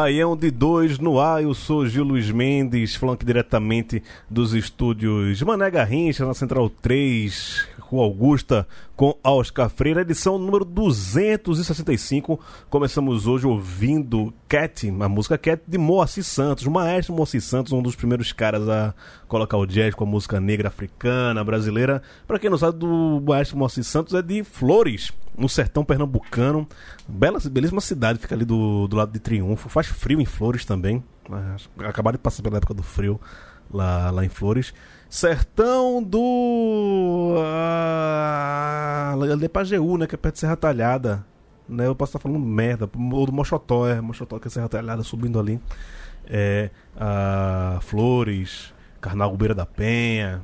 Baião de dois no ar, eu sou Gil Luiz Mendes, falando aqui diretamente dos estúdios Mané Garrincha, na Central 3, com Augusta, com Oscar Freire, edição número 265. Começamos hoje ouvindo Cat, a música Cat de Moacir Santos, o maestro Moacir Santos, um dos primeiros caras a colocar o jazz com a música negra africana, brasileira. Pra quem não sabe, do maestro Moacir Santos é de Flores, no sertão pernambucano. Bela, belíssima cidade, fica ali do, do lado de Triunfo. Faz frio em Flores também. Acabaram de passar pela época do frio lá, lá em Flores. Sertão do. Ah, de Pajeú, né? Que é perto de Serra Talhada. Né, eu posso estar falando merda. Ou do Mochotó, é. Mochotó, que é Serra Talhada, subindo ali. É, ah, Flores, Carnaval Beira da Penha.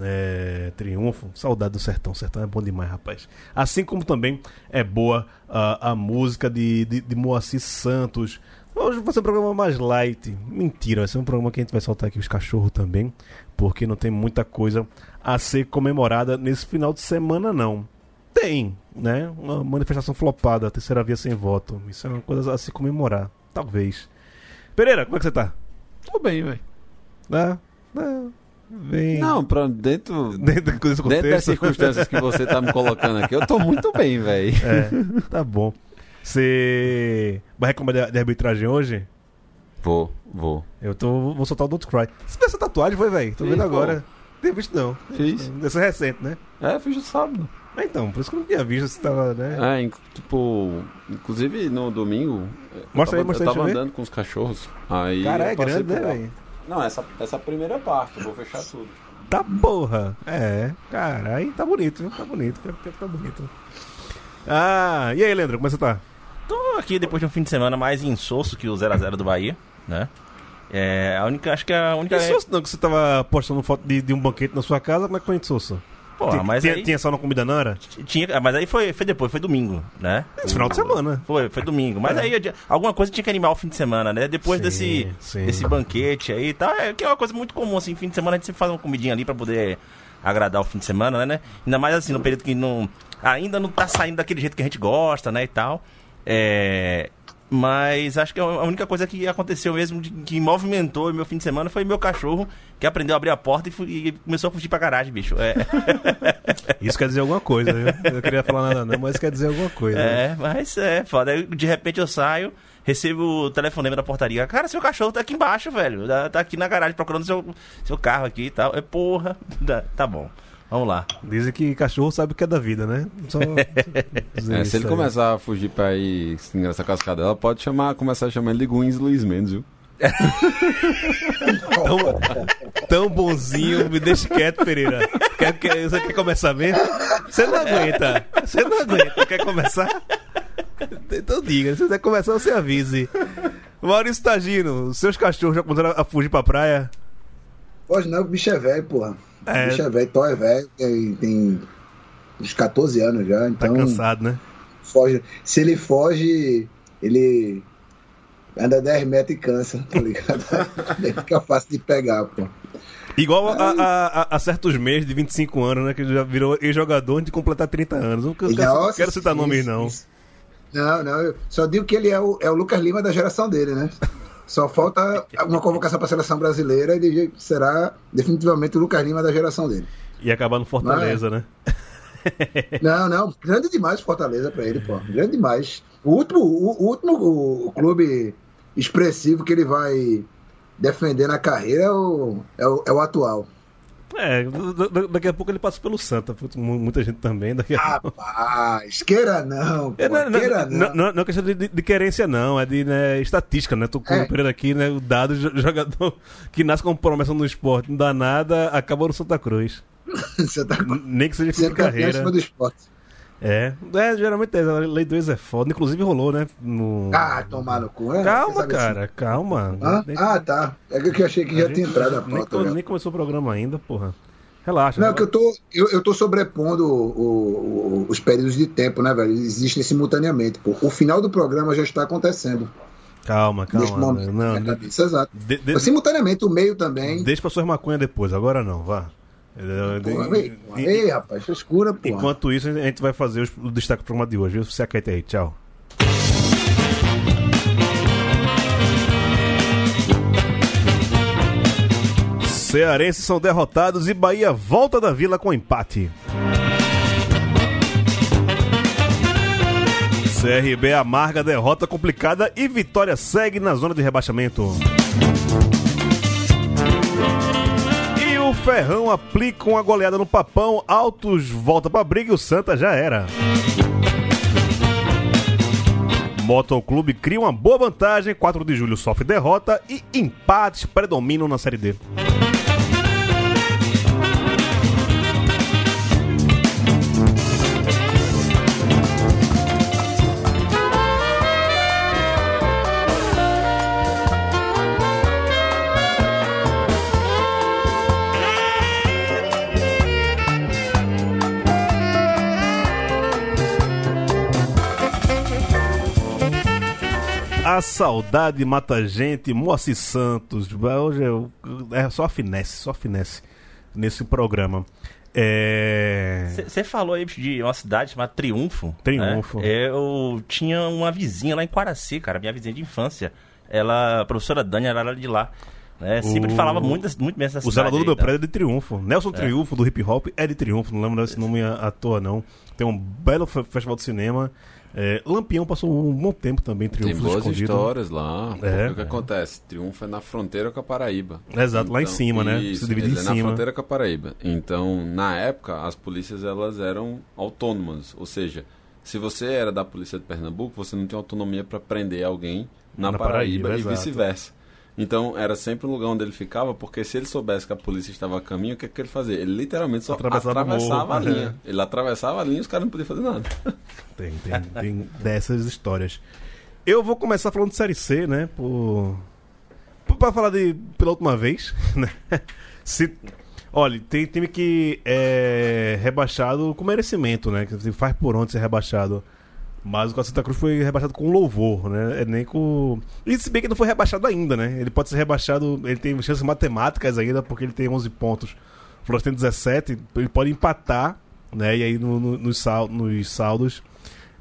É, Triunfo, saudade do sertão. Sertão é bom demais, rapaz. Assim como também é boa ah, a música de, de, de Moacir Santos. Hoje vai ser um programa mais light. Mentira, vai ser um programa que a gente vai soltar aqui os cachorros também. Porque não tem muita coisa a ser comemorada nesse final de semana, não. Tem, né? Uma manifestação flopada, a terceira via sem voto. Isso é uma coisa a se comemorar. Talvez. Pereira, como é que você tá? Tô bem, velho. É, é, bem. Não, pra dentro. Dentro Dentro das circunstâncias que você tá me colocando aqui, eu tô muito bem, velho. É, tá bom. Você vai reclamar de, arbitragem hoje? Vou, vou. Eu tô, vou soltar o Don't Cry. Você fez essa tatuagem, foi, velho? Tô Fiz, vendo agora. Não tinha visto, não. Fiz. Deve ser recente, né? É, fiz no sábado. Ah, então, por isso que eu não tinha visto se tava, né? É, tipo, inclusive no domingo. eu Mostra aí, mostra aí, Eu tava eu ver. andando com os cachorros. Aí. Cara, é grande, né, por velho? Não, essa, essa primeira parte, eu vou fechar tudo. Tá porra. É, cara, aí tá bonito, viu? Tá bonito, tá bonito. Ah, e aí, Leandro, como é que você tá? Tô aqui depois de um fim de semana mais insosso que o 0x0 do Bahia, né? É, a única, acho que a única. É Sousa, não, que você tava postando foto de, de um banquete na sua casa, como é que foi Sousa? Porra, mas tinha, aí. tinha só na comida não era? Tinha, mas aí foi, foi depois, foi domingo, né? Esse final de semana. Foi, foi domingo. Mas É. aí alguma coisa tinha que animar o fim de semana, né? Depois Sim, desse, sim. desse banquete aí e tal. É, que é uma coisa muito comum, assim, fim de semana a gente sempre faz uma comidinha ali pra poder agradar o fim de semana, né? Ainda mais assim, no período que não. Ainda não tá saindo daquele jeito que a gente gosta, né? E tal. É. Mas acho que a única coisa que aconteceu mesmo, que movimentou meu fim de semana, foi meu cachorro, que aprendeu a abrir a porta e, e começou a fugir pra garagem, bicho. É, Isso quer dizer alguma coisa, viu? Eu não queria falar nada não, mas quer dizer alguma coisa. É, mas é foda. Aí, de repente eu saio, recebo o telefonema da portaria. Cara, seu cachorro tá aqui embaixo, velho. Tá- Tá aqui na garagem procurando seu, seu carro aqui e tal. É porra. Tá, tá bom. Vamos lá. Dizem que cachorro sabe o que é da vida, né? Só É, se ele aí. começar a fugir pra ir se engraçar com as cadelas, pode chamar, começar a chamar ele de Guins Luiz Mendes, viu? tão, tão bonzinho, me deixa quieto, Pereira. Quer, quer, você quer começar mesmo? Você não aguenta. Você não aguenta. Quer começar? Então diga, se você quer começar, você avise. Maurício Tagino, os seus cachorros já começaram a fugir pra praia? Hoje não, o bicho é velho, porra. É. O bicho é velho, Tó é velho, tem, tem uns 14 anos já, Tá então cansado, né? foge. Se ele foge, ele anda 10 metros e cansa, tá ligado? Aí fica fácil de pegar, pô. Igual a, a- a- a certos meses de 25 anos, né? Que já virou ex-jogador de completar 30 anos. Não quero, Nossa, quero citar isso, nomes, não. isso. Não, não, eu só digo que ele é o, é o Lucas Lima da geração dele, né? Só falta uma convocação para a seleção brasileira e ele será definitivamente o Lucas Lima da geração dele. E acabar no Fortaleza, né? Não, não, grande demais o Fortaleza pra ele, pô. Grande demais. O último, o, o último o clube expressivo que ele vai defendendo a carreira é o, é o, é o atual. É, daqui a pouco ele passa pelo Santa, mu- muita gente também. Daqui a... Rapaz, queira não, pô, É, não, queira não, não. não, não é questão de, de- querência, não, é de né, estatística, né? Tô com É. período aqui, né? O dado jogador que nasce com promessa no esporte, não dá nada, acabou no Santa Cruz. Nem que seja fim de carreira. do esporte. É, é, geralmente é, a lei do ex é foda. Inclusive rolou, né? No... Ah, tomar no cu. é? calma, cara, calma. Hã? Nem- Ah, tá. É que eu achei que a já tinha entrado na nem, pauta. co- já. nem começou o programa ainda, porra. Relaxa. Não, né? que eu tô, eu, eu tô sobrepondo o- o- os períodos de tempo, né, velho? Existem simultaneamente. Pô. O final do programa já está acontecendo. Calma, neste calma. momento. Não, de, cabeça, exato. de, de- simultaneamente, o meio também. deixa pra suas maconhas depois, agora não, vá. Ei, ei, rapaz, frescura, pô. Enquanto isso, a gente vai fazer os- o destaque do programa de hoje. viu? Se aquieta aí, tchau. Cearenses são derrotados e Bahia volta da vila com empate. CRB amarga derrota complicada e Vitória segue na zona de rebaixamento. Ferrão aplica uma goleada no papão, Altos volta pra briga e o Santa já era. Motoclube cria uma boa vantagem, 4 de julho sofre derrota e empates predominam na Série D. A saudade mata a gente, Moacir Santos. Hoje eu- é só finesse, só finesse nesse programa. É. Você falou aí de uma cidade chamada Triunfo. Triunfo. né? Eu tinha uma vizinha lá em Quaraci, cara, minha vizinha de infância. Ela, a professora Dani, ela era de lá. Né? Sempre O- falava muito, muito bem dessa O cidade. zelador do meu tá? prédio é de Triunfo. Nelson Triunfo, do hip hop, é de Triunfo. Não lembro desse nome à à toa, não. Tem um belo fe- festival de cinema. É, Lampião passou um bom tempo também, em Tem Triunfo boas escondido. histórias lá. É. o que acontece? Triunfo é na fronteira com a Paraíba. Exato, lá em cima, né? Isso, Se divide em é cima. na fronteira com a Paraíba. Então, na época, as polícias elas eram autônomas. Ou seja, se você era da polícia de Pernambuco, você não tinha autonomia para prender alguém na, Na Paraíba, Paraíba, e vice-versa. Então, era sempre o lugar onde ele ficava, porque se ele soubesse que a polícia estava a caminho, o que, que ele fazia? Ele literalmente só Atravessava atravessava, a linha. é. Ele atravessava a linha e os caras não podiam fazer nada. Tem, tem, tem dessas histórias. Eu vou começar falando de Série C, né? Por... por- Pra falar de pela última vez, né? Se... Olha, tem time que é rebaixado com merecimento, né? Que faz por onde ser rebaixado. Mas o Santa Cruz foi rebaixado com louvor, né? É nem com. E se bem que não foi rebaixado ainda, né? Ele pode ser rebaixado, ele tem chances matemáticas ainda, porque ele tem 11 pontos. O Flores tem 17, ele pode empatar, né? E aí no- no- nos, sal- nos saldos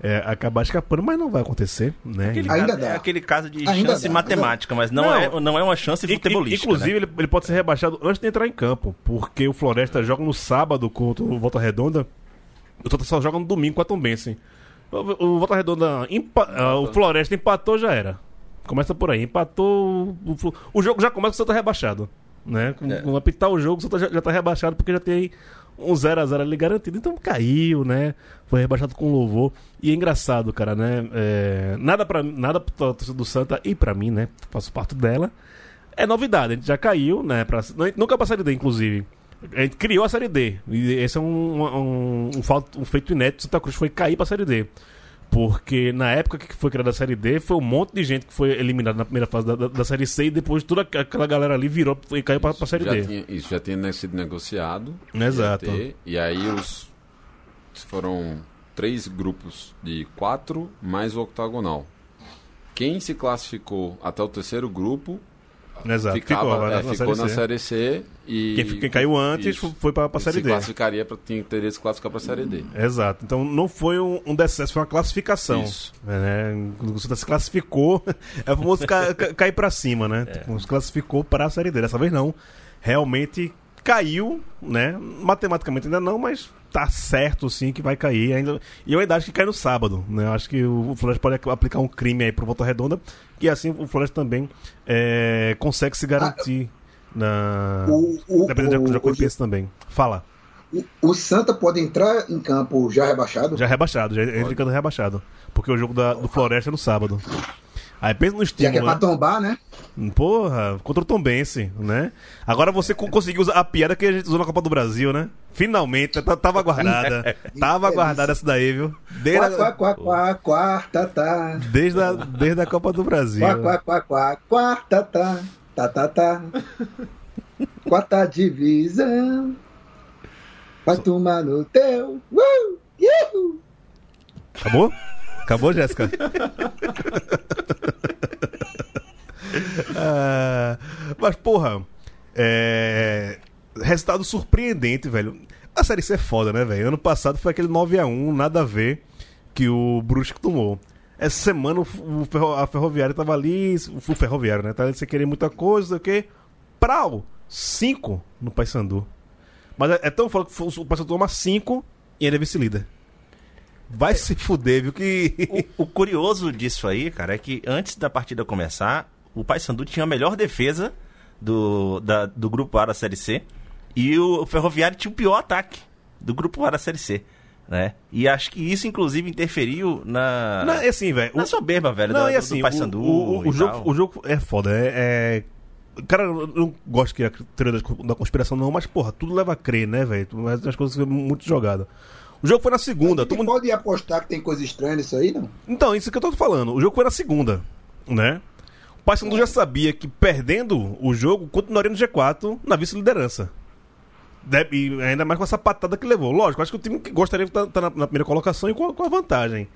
é, acabar escapando, mas não vai acontecer, né? Aquele, Ainda caso, dá. é aquele caso de Ainda chance dá, matemática, mas não, Não. É, não é uma chance futebolística. Inclusive, né? ele, ele pode ser rebaixado antes de entrar em campo, porque o Floresta joga no sábado contra o Volta Redonda, o Tota só joga no domingo com a Tombense. O, o Volta Redonda, empa- ah, o Floresta empatou, já era. Começa por aí, empatou. O, o jogo já começa com o Santa rebaixado. Né? Com, É. com apitar o jogo, o Santa já, já tá rebaixado porque já tem um 0x0 ali garantido. Então caiu, né? Foi rebaixado com louvor. E é engraçado, cara, né? É, nada para nada pra torcida do Santa e pra mim, né? Faço parte dela. É novidade, a gente já caiu, né? Pra, nunca pra Série D, inclusive. A gente criou a Série D. E esse é um, um, um, fato- um feito inédito. Santa Cruz foi cair pra Série D. Porque na época que foi criada a Série D, foi um monte de gente que foi eliminada na primeira fase da, da, da Série C e depois toda aqu- aquela galera ali virou e caiu pra, pra Série já D. tinha- isso já tinha ne- sido negociado. Exato. ter, e aí os foram três grupos de quatro mais o octagonal. Quem se classificou até o terceiro grupo Exato. ficava, ficou, é, na, ficou série na C. Série C e Quem, quem caiu antes Isso. foi pra, pra E Série se D. classificaria para teria que se classificar para a Série D. Exato. Então não foi um, um decesso, foi uma classificação. Isso. É, né? Quando o se classificou, é o famoso ca- ca- cair pra cima, né? Se classificou para a Série D. Dessa vez não. Realmente caiu, né? Matematicamente ainda não, mas tá certo, sim, que vai cair. Ainda... E é uma idade que cai no sábado, né? Eu acho que o Floresta pode aplicar um crime aí pro Volta Redonda, e assim o Floresta também é, consegue se garantir na... O, o, Dependendo o- da Jacuipense também. Fala. o- o Santa pode entrar em campo já rebaixado? Já rebaixado, já entra ficando rebaixado. Porque o jogo da- do Floresta é no sábado. Aí pensa no Já que é estímulo, pra né? tombar, né? Porra, contra o Tombense, né? Agora você co- conseguiu usar a piada que a gente usou na Copa do Brasil, né? Finalmente, tá- tava guardada. tava guardada essa daí, viu? Desde quá, a, quá, quá, quarta, tá. desde a, desde a Copa do Brasil. Quá, quá, quá, quá, quarta, tá. Tá, tá, tá. Quarta divisão. Vai tomar no teu. Uh! Acabou? Acabou, Jéssica? Ah, mas, porra, é... resultado surpreendente, velho. A Série C é foda, né, velho? Ano passado foi aquele 9x1, nada a ver, que o Brusque tomou. Essa semana ferro- a Ferroviária tava ali, o Ferroviário, né? Tava ali sem querer muita coisa, o quê? Prau! 5 no Paysandu. Mas é, é tão foda que o Paysandu toma 5 e ele é vice-líder. Vai se fuder, viu? Que. O, o curioso disso aí, cara, é que antes da partida começar, o Paysandu tinha a melhor defesa do, da- do grupo A da Série C e o Ferroviário tinha o pior ataque do grupo A da Série C, né? E acho que isso, inclusive, interferiu na, Não, é assim, velho. na o- soberba, velho, Não, da- do, assim, do Paysandu o, o, o jogo, tal. o jogo é foda. É, é- Cara, eu não gosto que a teoria da- conspiração, não, mas, porra, tudo leva a crer, né, velho? Mas as coisas são muito jogadas. O jogo foi na segunda. todo Você mundo- pode apostar que tem coisa estranha nisso aí, não? Então, isso que eu tô falando. O jogo foi na segunda, né? O Paysandu já sabia que perdendo o jogo, continuaria no G4 na vice-liderança. De- E ainda mais com essa patada que levou. Lógico, acho que o time que gostaria de estar estar na, na primeira colocação e com a, com a vantagem.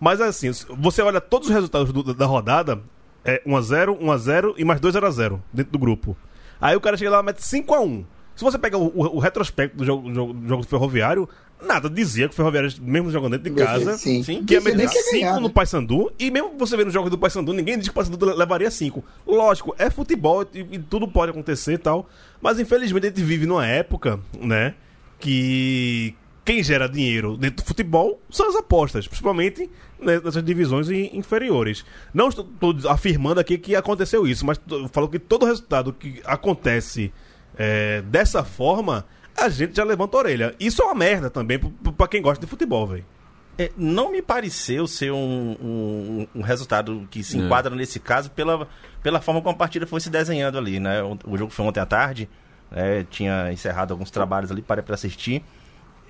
Mas assim, você olha todos os resultados do- da rodada, é 1x0, 1x0 e mais 2x0 dentro do grupo. Aí o cara chega lá e mete 5x1. Se você pega o, o- o retrospecto do jogo, do jogo, do jogo Ferroviário, nada dizia que o Ferroviário, mesmo jogando dentro de casa, Sim. Sim. que ia meter quer 5 ganhar, no né? Paysandu. E mesmo você vendo os jogos do Paysandu, ninguém diz que o Paysandu levaria 5. Lógico, é futebol e, e tudo pode acontecer e tal. Mas infelizmente a gente vive numa época, né? Que quem gera dinheiro dentro do futebol são as apostas, principalmente né, nessas divisões in- inferiores. Não estou, estou afirmando aqui que aconteceu isso, mas falo que todo resultado que acontece é, dessa forma, a gente já levanta a orelha. Isso é uma merda também pra quem gosta de futebol, velho. É, não me pareceu ser um, um- um resultado que se É. enquadra nesse caso pela, pela forma como a partida foi se desenhando ali, né? O, o jogo foi ontem à tarde, né? tinha encerrado alguns trabalhos ali, parei para assistir.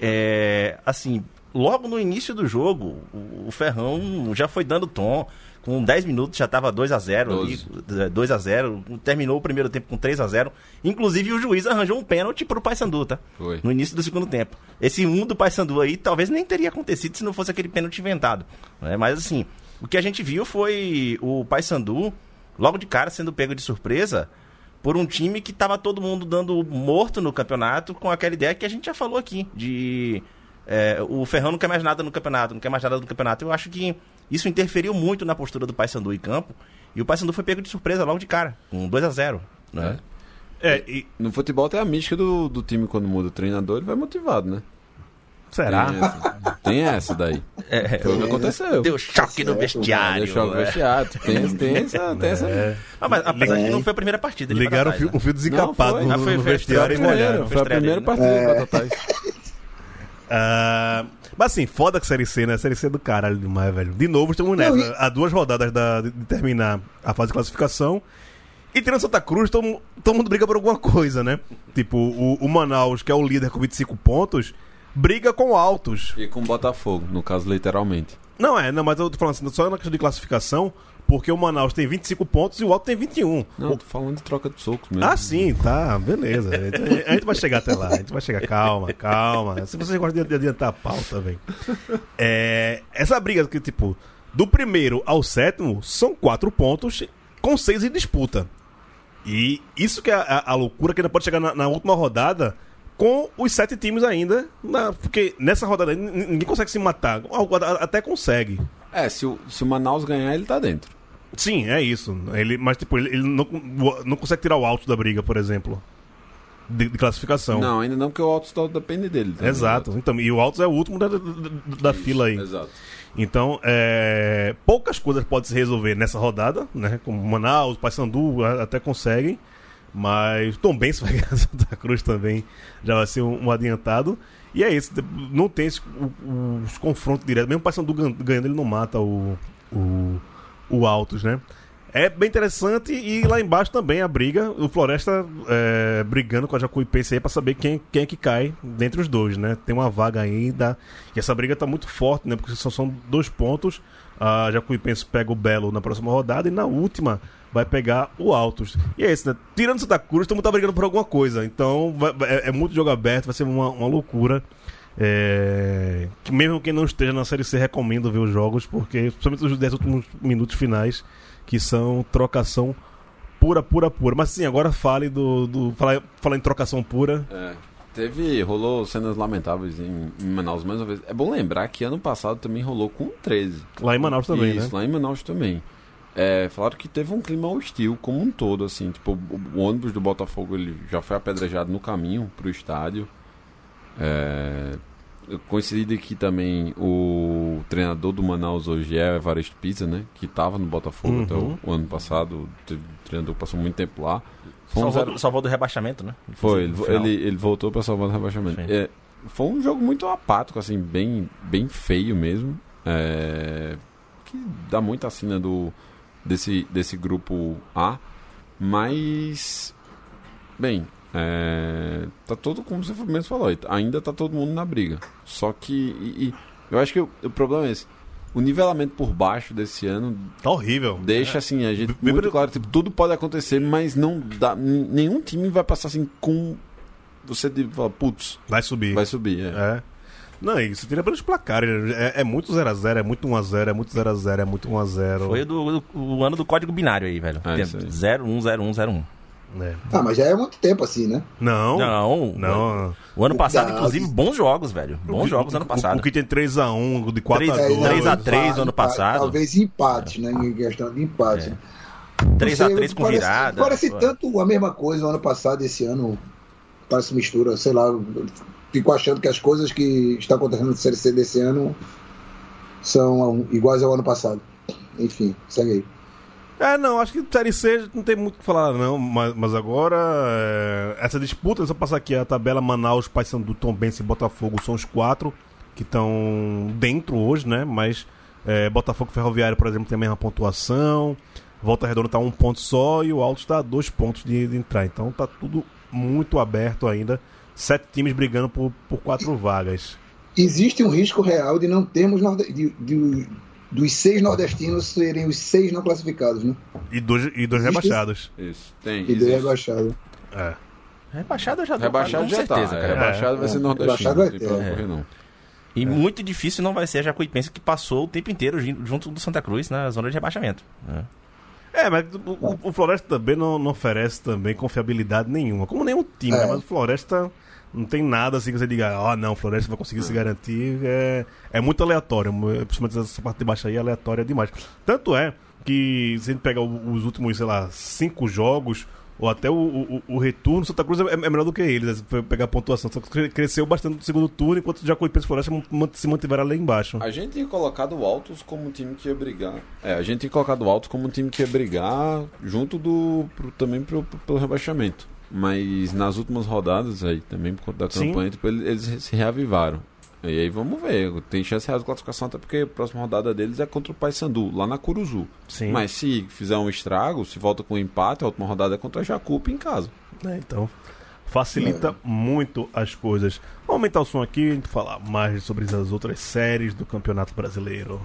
É, assim, logo no início do jogo, o, o Ferrão já foi dando tom. Com 10 minutos já estava 2 a 0 ali, Doze. 2 a 0 Terminou o primeiro tempo com 3 a 0 Inclusive o juiz arranjou um pênalti pro Paysandu, tá? Foi. no início do segundo tempo. Esse 1 do Paysandu aí talvez nem teria acontecido se não fosse aquele pênalti inventado. né? Mas assim, o que a gente viu foi o Paysandu, logo de cara, sendo pego de surpresa por um time que tava todo mundo dando morto no campeonato com aquela ideia que a gente já falou aqui, de é, o Ferrão não quer mais nada no campeonato, não quer mais nada no campeonato. Eu acho que isso interferiu muito na postura do Paysandu em campo. E o Paysandu foi pego de surpresa logo de cara, com 2 a 0 né? É, e No futebol tem a mística do, do time quando muda o treinador, ele vai motivado, né? será? Tem essa, tem essa daí. É, Foi o que aconteceu. Deu choque no vestiário. Deixou o é. vestiário. Tem, tem essa. Tem essa... Ah, mas apesar de que É. não foi a primeira partida. Ligaram o fio, um fio desencapado Não, foi. no, Ah, foi- no vestiário e molharam. Foi Foi a primeira dele, partida É. do Batatais. Ah, mas assim, foda que Série C, né? Série C é do caralho demais, velho. De novo, estamos nessa. Não, e- Há duas rodadas da- de, terminar a fase de classificação. E tirando Santa Cruz, todo, todo mundo briga por alguma coisa, né? Tipo, o, o Manaus, que é o líder com 25 pontos, briga com Altos. E com o Botafogo, no caso, literalmente. Não é, não, mas eu tô falando assim, só na questão de classificação, porque o Manaus tem 25 pontos e o Alto tem 21. Não, tô falando de troca de socos mesmo. Ah, sim, tá, beleza. A gente, vai chegar até lá, a gente vai chegar. Calma, calma. Se vocês gostam de adiantar a pauta, velho. É, essa briga que, tipo, do primeiro ao sétimo são quatro pontos com seis em disputa. E isso que é a, a loucura que ainda pode chegar na, na última rodada com os sete times ainda. na- porque nessa rodada ninguém consegue se matar. Até consegue. É, se o, se o Manaus ganhar, ele tá dentro. Sim, é isso. Ele, mas, tipo, ele, ele não, não consegue tirar o alto da briga, por exemplo. de, de classificação. Não, ainda não, porque o Altos depende dele. também. Exato. Então, e o Altos é o último da, da, da Isso, fila aí. Exato. Então, é, poucas coisas podem se resolver nessa rodada, né? Como Manaus, Paysandu até conseguem, mas Tom Ben se vai ganhar Santa Cruz também já vai ser um, um adiantado. E é isso, não tem esse- o- os confrontos diretos. Mesmo o Paysandu gan- ganhando, ele não mata o, o, o Altos, né? É bem interessante e lá embaixo também a briga, o Floresta é, brigando com a Jacuipense aí pra saber quem, quem é que cai dentre os dois, né? Tem uma vaga ainda e essa briga tá muito forte, né? Porque só são dois pontos. A Jacuipense pega o Belo na próxima rodada e na última vai pegar o Altos. E é isso, né? Tirando Santa Cruz, todo mundo tá brigando por alguma coisa. Então vai- é, é muito jogo aberto, vai ser uma, uma loucura. É, que mesmo quem não esteja na Série C recomenda ver os jogos, porque principalmente os 10 últimos minutos finais, que são trocação pura, pura, pura. Mas sim, agora fale do. do fala, fala em trocação pura. É. Teve, rolou cenas lamentáveis em, em Manaus mais uma vez. É bom lembrar que ano passado também rolou com o 13. Lá em Manaus também, Isso, né? lá em Manaus também. É, falaram que teve um clima hostil como um todo, assim. Tipo, o, o ônibus do Botafogo ele já foi apedrejado no caminho pro estádio. É, coincide que também o treinador do Manaus hoje é o Evaristo Pizza, né? Que tava no Botafogo até Uhum. o, o ano passado. O treinador passou muito tempo lá. Foi um Salvou, zero- do- salvou do rebaixamento, né? foi, ele, ele, ele voltou pra salvar o rebaixamento. É, foi um jogo muito apático, assim, bem, bem feio mesmo. É, que dá muita assina do, desse, desse grupo A. Mas, bem, é, tá todo, como você mesmo falou, ainda tá todo mundo na briga. Só que, e- e eu acho que o, o problema é esse. O nivelamento por baixo desse ano Tá horrível. deixa assim a gente Bem- muito claro tipo, tudo pode acontecer mas não dá nenhum time vai passar assim com você de falar putz Vai subir. vai subir é. É. Não, você tira pelos placares. né? É, é muito 0x0, é muito 1x0, é muito 0x0, é muito 1x0. Foi do, do- o ano do código binário aí, velho. É, Tem isso aí. 010101. É. Ah, mas já é muito tempo assim, né? Não. Não, Não. O ano passado, Não, inclusive, bons jogos, velho. Bons jogos ano O, passado. o que tem 3x1, de 4x2. Três- É, não, 3 a empate, 3 no ano passado. Talvez empate, né? Em questão de empate. É. Não 3x3 sei, com parece- virada. Parece Pô. tanto a mesma coisa no ano passado, esse ano. Parece mistura, sei lá. Fico achando que as coisas que estão acontecendo no Série C desse ano são iguais ao ano passado. Enfim, segue aí. É, não, acho que Série C não tem muito o que falar, não. Mas, mas agora, é, essa disputa, só passar aqui a tabela Manaus, Paysandu, Tombense e Botafogo são os quatro que estão dentro hoje, né? Mas é, Botafogo Ferroviário, por exemplo, tem a mesma pontuação. Volta Redonda tá um ponto só e o Alto está dois pontos de, de entrar. Então tá tudo muito aberto ainda. Sete times brigando por, por quatro vagas. Existe um risco real de não termos de- de- dos seis nordestinos serem os seis não classificados, né? E dois, e dois Existe rebaixados. isso tem E dois rebaixados. É. Rebaixado eu já rebaixado com já certeza, tá cara. rebaixado vai É, ser é. nordestino Rebaixado vai ter. É. não E muito difícil não vai ser a Jacuipense que passou o tempo inteiro jun- junto do Santa Cruz na zona de rebaixamento. né? É, mas o, o- o Floresta também não, não oferece também confiabilidade nenhuma. Como nenhum time, É. né? Mas o Floresta não tem nada assim que você diga, ó, não, o Floresta vai conseguir se garantir. É, é muito aleatório. Principalmente essa parte de baixo aí é aleatória demais. Tanto é que se a gente pegar os últimos, sei lá, cinco jogos, ou até o, o, o retorno, Santa Cruz é, é melhor do que eles. né? Pegar a pontuação, Cruz cresceu bastante no segundo turno, enquanto já Jacuipense e Floresta se mantiveram lá embaixo. a gente tinha colocado o Altos como um time que ia brigar é a gente tinha colocado o Altos como um time que ia brigar junto do pro- também pro, pro- pelo rebaixamento mas nas últimas rodadas aí também por conta da Sim. campanha tipo, ele- eles se reavivaram e aí vamos ver tem chance real de classificação até porque a próxima rodada deles é contra o Paysandu lá na Curuzu Sim. Mas se fizer um estrago, se volta com um empate, a última rodada é contra a Jacupa em casa. É, então, facilita muito as coisas. Vamos aumentar o som aqui e a gente falar mais sobre as outras séries do Campeonato Brasileiro.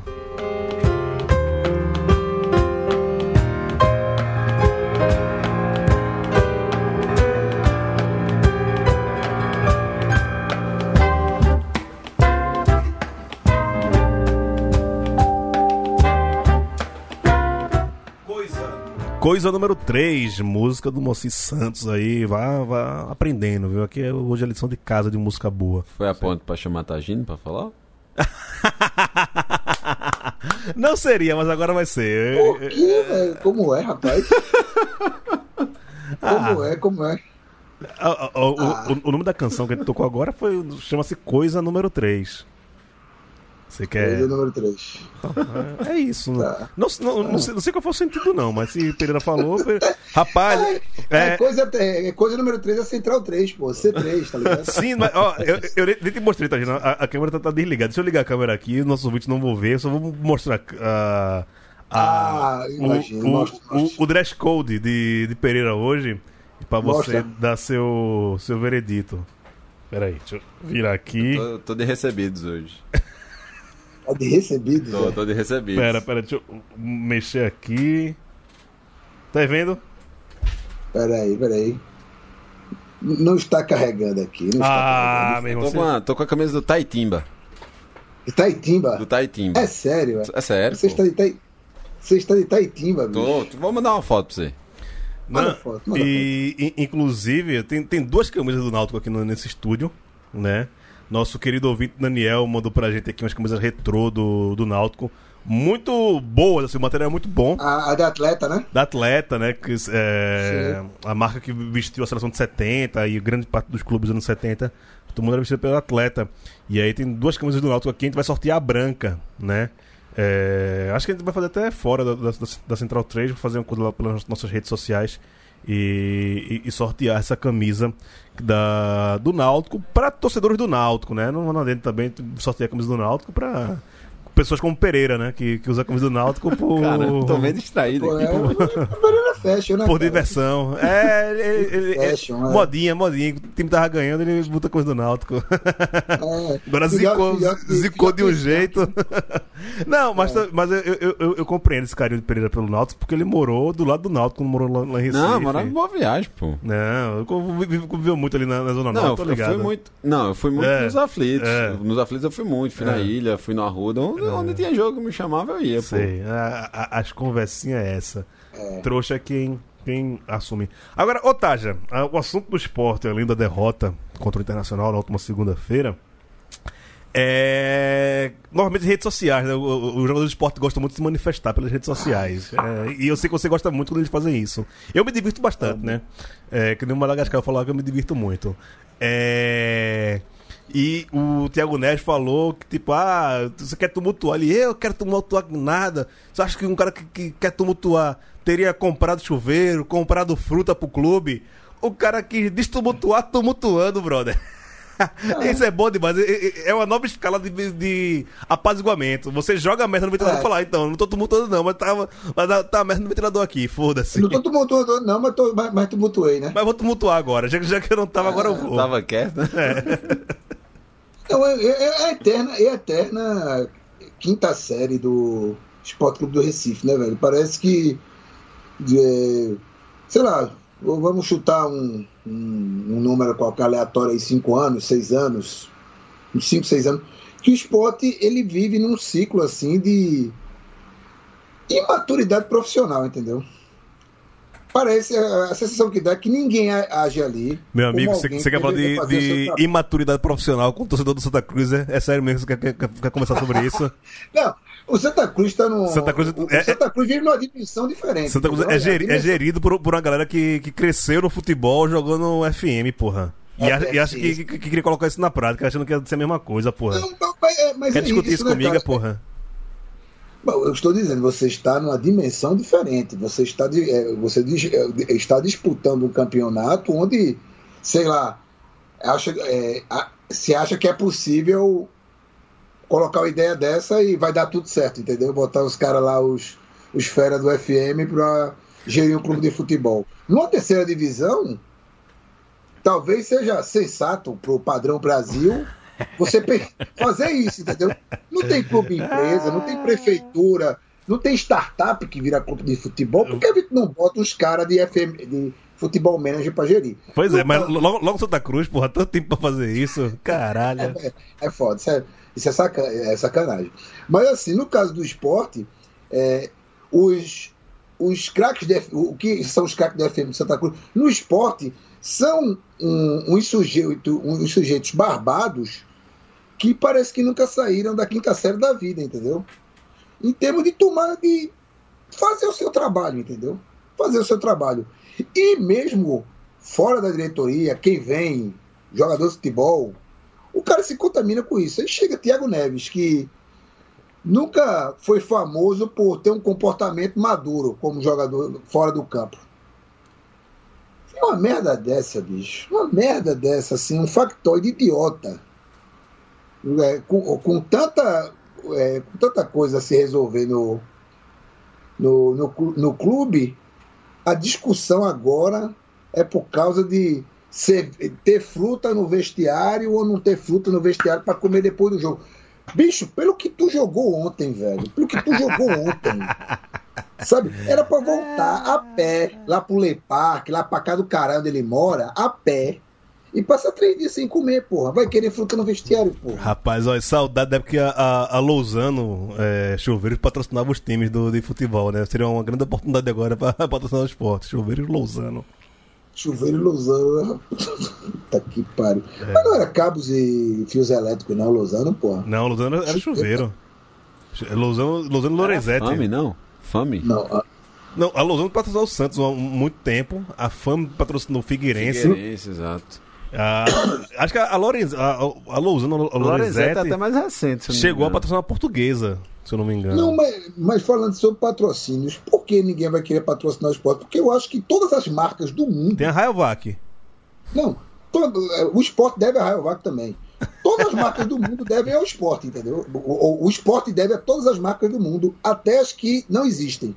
Coisa número 3, música do Moacir Santos aí, vá, vá aprendendo, viu? Aqui é hoje a lição de casa de música boa. Foi a ponte pra chamar a Tagine pra falar? Não seria, mas agora vai ser. Por que, velho? Como é, rapaz? Como é, como é? Ah, ah, o, Ah. o- o nome da canção que gente tocou agora foi chama-se Coisa Número 3. Você quer. Coisa número 3. É isso. Tá. Não, não, não, sei, não sei qual foi o sentido, não, mas se Pereira falou. Rapaz, É, é. coisa, é, coisa número 3 é Central 3, pô. C3, tá ligado? Sim, mas ó, eu, eu nem te mostrei, tá, gente? A, a câmera tá, tá desligada. Deixa eu ligar a câmera aqui, nossos ouvintes não vão ver, eu só vou mostrar a. a- Ah, o, imagino, o, mostra, mostra. o, o dress code de, de Pereira hoje, pra você dar seu, seu veredito. Peraí, deixa eu virar aqui. Tô, tô de recebidos hoje. É de recebido. Tô, tô de recebidos. Pera, pera, deixa eu mexer aqui. Tá vendo? Peraí, peraí. Não está carregando aqui. Não Ah, está meu irmão. Tô você- com, a, tô com a camisa do Taitimba. carregando. Itaitimba? Do Taitimba. É sério, é? É sério? Você pô. está de Itai... Você está de Itaitimba, bicho. Tô, vou mandar uma foto pra você. Manda Não, foto, manda e, in- inclusive, tem, tem duas camisas do Náutico aqui no- nesse estúdio, né? Nosso querido ouvinte Daniel mandou pra gente aqui umas camisas retrô do, do Náutico. Muito boas, assim, o material é muito bom. A, a de atleta, né? Da atleta, né? Que, é, a marca que vestiu a seleção de 70 e grande parte dos clubes dos anos 70. Todo mundo era vestido pelo atleta. E aí tem duas camisas do Náutico aqui, a gente vai sortear a branca, né? É, acho que a gente vai fazer até fora da, da, da Central 3, vou fazer uma coisa lá pelas nossas redes sociais e, e- e sortear essa camisa da, do Náutico para torcedores do Náutico, né? Não, não adianta também sortear a camisa do Náutico para pessoas como Pereira, né? Que, que usa a camisa do Náutico por. Cara, tô meio distraído Pô, aqui. é uma Banana Fashion, né? Por cara? diversão. É, ele, ele- é, Fashion, é. modinha, modinha. O time tava ganhando, ele botou coisa do Náutico. É. Agora Pior- zicou, pior que- zicou de um jeito. Não, mas, tá- mas eu, eu, eu, eu compreendo esse carinho de Pereira pelo Náutico, porque ele morou do lado do Náutico quando morou lá, lá em Recife. Não, morava em Boa Viagem, pô. Não, eu conviveu muito ali na, na Zona Não, Norte, tô fui- eu ligado. fui muito. Não, eu fui muito É, nos aflitos. é. Nos aflitos eu fui muito. Fui na É. ilha, fui no Arruda. Onde, onde tinha jogo que me chamava, eu ia, pô. Sei, a- a- as conversinhas é essa. É. Trouxa é quem, quem assume. Agora, ô Taja, a- o assunto do esporte, além da derrota contra o Internacional na última segunda-feira, é. Normalmente redes sociais, né? Os jogadores de esporte gostam muito de se manifestar pelas redes sociais. É, e eu sei que você gosta muito quando eles fazem isso. Eu me divirto bastante, né? É, que nem o Madagascar falou que eu me divirto muito. É. E o Thiago Neves falou que, tipo, ah, você quer tumultuar ali? Eu quero tumultuar nada. Você acha que um cara que, que quer tumultuar teria comprado chuveiro, comprado fruta pro clube? O cara que destumultuar, tumultuando, brother. Isso é bom demais. É- É é uma nova escala de, de apaziguamento. Você joga a merda no ventilador e É. fala, ah, então, não tô tumultuando não, mas tava, mas tá, tá a merda no ventilador aqui, foda-se. Não tô tumultuando, não, mas, tô, mas, mas tumultuei, né? Mas vou tumultuar agora, já, que- já que eu não tava, agora eu vou. Tava quieto, né? É, é- é a eterna, é eterna quinta série do Esporte Clube do Recife, né, velho? Parece que. é, sei lá, vamos chutar um, um, um número qualquer aleatório aí, cinco anos, seis anos, uns cinco, seis anos, que o esporte ele vive num ciclo assim de imaturidade profissional, entendeu? Parece a, a sensação que dá é que ninguém age ali. Meu amigo, você, quer que falar de, o de imaturidade profissional com o torcedor do Santa Cruz? É, é sério mesmo que você quer, quer, quer conversar sobre isso? Não, o Santa Cruz está no. Santa Cruz o, o é- Santa Cruz vive numa dimensão diferente. Santa Cruz é, é dimensão- gerido por, por uma galera que, que cresceu no futebol jogando FM, porra. E, É, e é, acha que, isso. que, que queria colocar isso na prática, achando que ia ser a mesma coisa, porra. Não, não, mas, é- mas Quer é discutir isso, né, comigo, cara? porra? Bom, eu estou dizendo, você está numa dimensão diferente. Você está, é, você é, está disputando um campeonato onde, sei lá, acha, é, se acha que é possível colocar uma ideia dessa e vai dar tudo certo, entendeu? Botar os caras lá, os, os fera do FM, para gerir um clube de futebol. Numa terceira divisão, talvez seja sensato para o padrão Brasil você fazer isso, entendeu? Não tem clube empresa, não tem prefeitura, não tem startup que vira clube de futebol, porque a gente não bota os caras de, FM, de futebol manager para gerir. Pois é, mas logo, logo Santa Cruz, porra, tanto tempo pra fazer isso. Caralho. É, é foda, isso é, isso é, saca- é sacanagem. Mas assim, no caso do esporte, é, os, os craques, o que são os craques da FM de Santa Cruz, no esporte, são um, uns, sujeito, uns sujeitos barbados que parece que nunca saíram da quinta série da vida, entendeu? Em termos de tomar, de fazer o seu trabalho, entendeu? Fazer o seu trabalho. E mesmo fora da diretoria, quem vem, jogador de futebol, o cara se contamina com isso. Aí chega Thiago Neves, que nunca foi famoso por ter um comportamento maduro como jogador fora do campo. Uma merda dessa, bicho. Uma merda dessa, assim, um factoide idiota. É, com, com, tanta, é, com tanta coisa a se resolver no, no, no, no clube, a discussão agora é por causa de ser, ter fruta no vestiário ou não ter fruta no vestiário para comer depois do jogo. Bicho, pelo que tu jogou ontem, velho, pelo que tu jogou ontem, sabe? Era para voltar a pé lá pro Le Parque, lá pra cá do caralho onde ele mora, a pé. E passa três dias sem comer, porra. Vai querer fruta no vestiário, porra. Rapaz, olha, saudade da época que a, a, a Lousano é, Chuveiros patrocinava os times do, de futebol, né? Seria uma grande oportunidade agora para patrocinar o esporte. Chuveiros Lousano. Chuveiro Lousano. Puta que pariu. É. Mas não era cabos e fios elétricos, não, Lousano, porra. Não, Lousano era chuveiro. Lousano, Lousano Lorenzetti. Fame, não? Fame? Não, a... Não, a Lousano patrocinou o Santos há muito tempo. A Fame patrocinou o Figueirense. Figueirense, exato. Ah, acho que a, Lorenz, a, a Lousano, a Lorenzetti, é até mais recente. Chegou a patrocinar a portuguesa, se eu não me engano. Não, mas, mas falando sobre patrocínios, por que ninguém vai querer patrocinar o esporte? Porque eu acho que todas as marcas do mundo. Tem a Rayovac. Não, todo, é, o esporte deve a Rayovac também. Todas as marcas do mundo devem ao esporte, entendeu? O, o, o, esporte deve a todas as marcas do mundo, até as que não existem.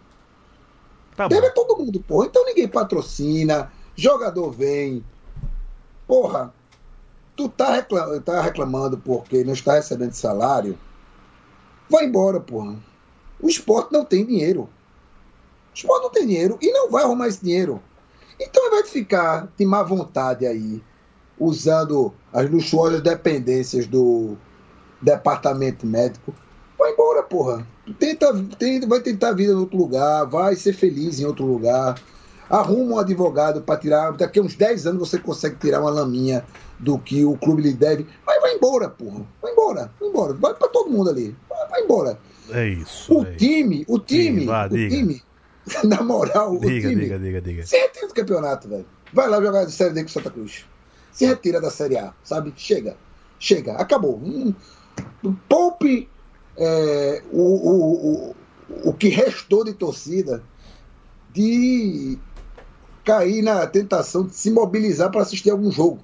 Tá deve a todo mundo, pô. Então ninguém patrocina, jogador vem, Porra, tu tá reclamando, tá reclamando porque não está recebendo salário? Vai embora, porra. O esporte não tem dinheiro. O esporte não tem dinheiro e não vai arrumar esse dinheiro. Então vai ficar de má vontade aí, usando as luxuosas dependências do departamento médico. Vai embora, porra. Tenta, tenta, vai tentar a vida em outro lugar, vai ser feliz em outro lugar arruma um advogado para tirar. Daqui a uns 10 anos você consegue tirar uma laminha do que o clube lhe deve. Mas vai embora, porra. Vai embora, vai embora. Vai para todo mundo ali. Vai, vai, embora. É isso. O é time, isso. o time, Sim, vá, o diga. time, na moral, Diga, o time. diga, diga, diga. Se retira do campeonato, velho. Vai lá jogar de Série D com Santa Cruz. Se retira da Série A, sabe? Chega. Chega. Acabou. Hum, poupe é, o, o, o, o que restou de torcida de cair na tentação de se mobilizar para assistir algum jogo.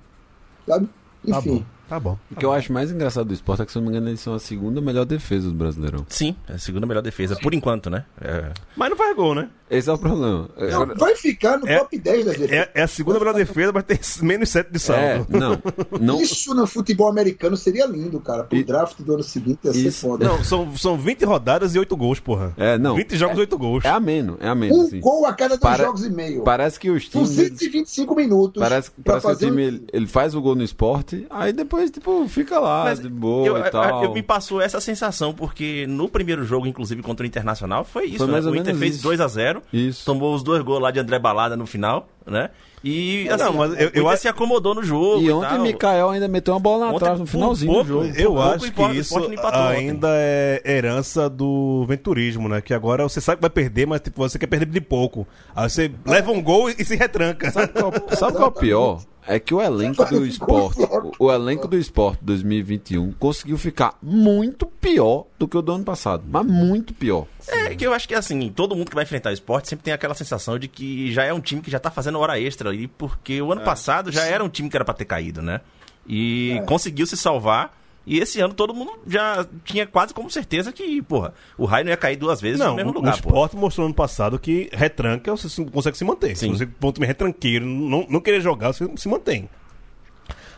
Sabe? Tá Enfim. bom, tá bom. O que eu acho mais engraçado do esporte é que, se eu não me engano, eles são a segunda melhor defesa do Brasileirão. Sim, é a segunda melhor defesa, por enquanto, né? É, Mas não faz gol, né? Esse é o problema. É, não, é, vai ficar no é, top 10 da gente. É, é, a segunda melhor defesa, mas tem menos 7 de saldo. É, não, não. Isso no futebol americano seria lindo, cara. Pro e, draft do ano seguinte ia ser foda. Não, são, são 20 rodadas e 8 gols, porra. É, não. 20 jogos e 8 é, gols. É ameno, é ameno. Um assim. gol a cada 2 Para, jogos e meio. Parece que os times. 225 minutos. Parece, parece que o time ele, ele, faz o gol no esporte, aí depois, tipo, fica lá, mas de boa eu, e tal. Eu, eu, me passou essa sensação, porque no primeiro jogo, inclusive, contra o Internacional, foi isso. Foi né? O Inter fez 2x0. Isso. tomou os dois gols lá de André Balada no final, né? E assim, Não, mas eu- eu acho- se acomodou no jogo. E E ontem o Mikael ainda meteu uma bola na trave no finalzinho pouco, do jogo. Eu pouco acho que isso empatou ontem. ainda é herança do venturismo, né? Que agora você sabe que vai perder, mas tipo, você quer perder de pouco. Aí você leva um gol e, e se retranca. Sabe qual, sabe qual é o pior? É que o elenco do esporte, o, elenco do esporte 2021 conseguiu ficar muito pior do que o do ano passado. Mas muito pior. É que eu acho que assim, todo mundo que vai enfrentar o esporte sempre tem aquela sensação de que já é um time que já tá fazendo hora extra ali, porque o ano É. passado já era um time que era pra ter caído, né? E conseguiu se salvar. E esse ano todo mundo já tinha quase como certeza que, porra, o Raio não ia cair duas vezes Não, no mesmo o, lugar, o esporte mostrou ano passado que retranca, você se- consegue se manter. Sim. Se você for retranqueiro, não, não querer jogar, você se mantém.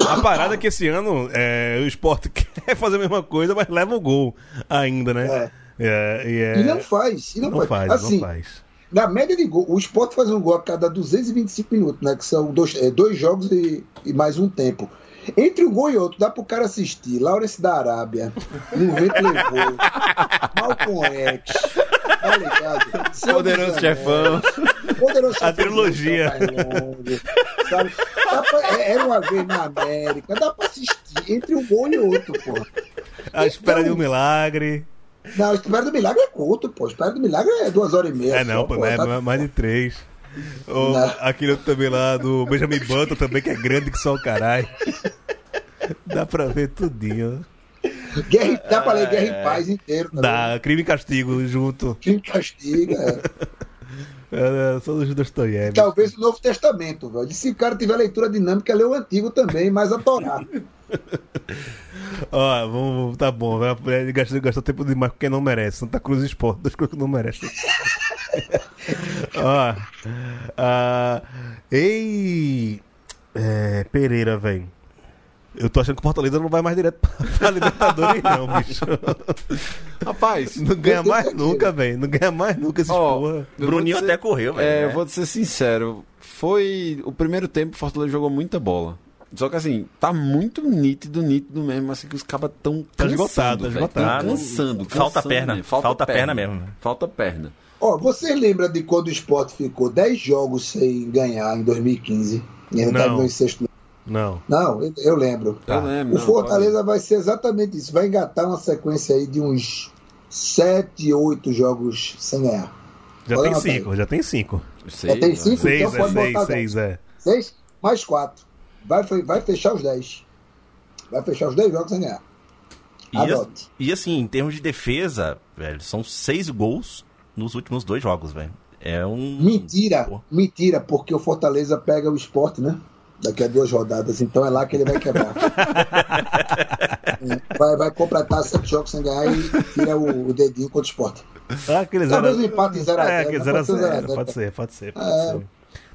A parada é que esse ano é, o esporte quer fazer a mesma coisa, mas leva o gol ainda, né? É, e, é- E não faz. E não, não faz, Assim, não faz. na média de gol, o Sport faz um gol a cada 225 minutos, né? Que são dois, é, dois jogos e, e mais um tempo. Entre um gol e outro, dá pro cara assistir Lawrence da Arábia, Um Vento Levou, Malcolm X, tá ligado? Senhor Poderoso Chefão. Poderoso A Chefão trilogia. mais longo, sabe? Pra- é- Era uma vez na América, dá pra assistir entre um gol e outro, pô. A espera de um Então- milagre. Não, a Espera do Milagre é curto, pô. A Espera do Milagre é duas horas e meia. É não, só, pô, não é tá- não é mais de três. Não. aquele outro também lá do Benjamin Button também, que é grande que só o caralho. Dá pra ver tudinho. Guerra, e- dá pra ler Guerra e Paz inteiro. Tá Dá, crime e castigo junto. Quem castiga. é. É, são os Dostoiévski. Talvez o Novo Testamento, velho. E se o cara tiver leitura dinâmica, lê o Antigo também, mas a Torá. Ó, vamos, tá bom. gastou, gastou tempo demais com quem não merece. Santa Cruz e Sport, duas coisas que não merecem. Ó. ah, ei. É, Pereira, velho. Eu tô achando que o Fortaleza não vai mais direto pra, Libertadores, não, bicho. Rapaz, Não ganha mais nunca, velho. Não ganha mais nunca esses Ó, porra. Bruninho dizer- até correu, velho. É, né? eu vou ser sincero. Foi. O primeiro tempo o Fortaleza jogou muita bola. Só que assim, tá muito nítido, nítido mesmo, assim, que os cabas tão Tá cansando, esgotado, tá esgotado. Tão cansando, Falta cansando perna. mesmo. Falta perna mesmo. Falta perna. Ó, vocês lembram de quando o Sport ficou 10 jogos sem ganhar em 2015? E ainda Não. terminou em sexto. Não. Não, eu, eu lembro. Eu lembro. O não, Fortaleza vai ser exatamente isso. Vai engatar uma sequência aí de uns 7, 8 jogos sem ganhar. Já Olha tem lá, cinco, já tem cinco. pode. Sei, Já tem né? cinco? Seis, Então é, pode seis, botar seis, é. 6 mais 4. Vai, vai fechar os 10. Vai fechar os 10 jogos sem ganhar. E, Adote. e assim, em termos de defesa, velho, são seis gols nos últimos dois jogos, velho. É um. Mentira, Pô. mentira, porque o Fortaleza pega o esporte, né? Daqui a duas rodadas, então é lá que ele vai quebrar. Vai, vai completar sete jogos sem ganhar e tira o, o dedinho contra o esporte. Ah, aquele Talvez zero- empate em 0 a 0 É, aquele né? 0 a Pode ser 0 a 0 0. Pode ser, pode ser. Pode É. ser.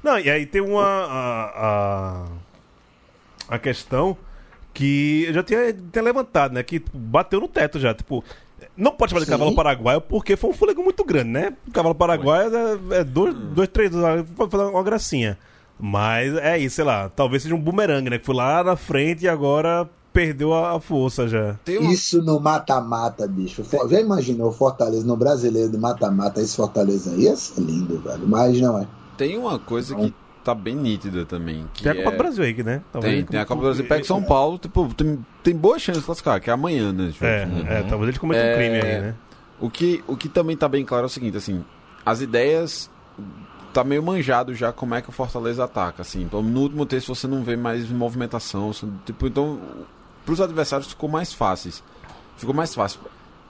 Não, e aí tem uma. A, a, a questão que eu já tinha, tinha levantado, né? Que bateu no teto já. Tipo, não pode chamar de Sim. cavalo paraguaio porque foi um fôlego muito grande, né? O cavalo paraguaio é, é dois, Hum. dois, três, pode fazer uma gracinha. Mas é isso, sei lá. Talvez seja um bumerangue, né? Que foi lá na frente e agora perdeu a, força já. Uma- Isso no mata-mata, bicho. For- Já imaginou o Fortaleza no brasileiro de mata-mata, esse Fortaleza aí? Ia ser lindo, velho. Mas não é. Tem uma coisa que tá bem nítida também. Que Tem a Copa é- do Brasil aí, né? Talvez Tem, tem a Copa do Brasil. Pega São Paulo, tipo, tem, tem boa chance de classificar, que é amanhã, né? jogo, É, né? é, talvez ele cometa um É, crime aí, né? O que, o que também tá bem claro é o seguinte, assim, as ideias tá meio manjado já como é que o Fortaleza ataca, assim. Então, no último texto você não vê mais movimentação, tipo, então pros adversários ficou mais fáceis. Ficou mais fácil.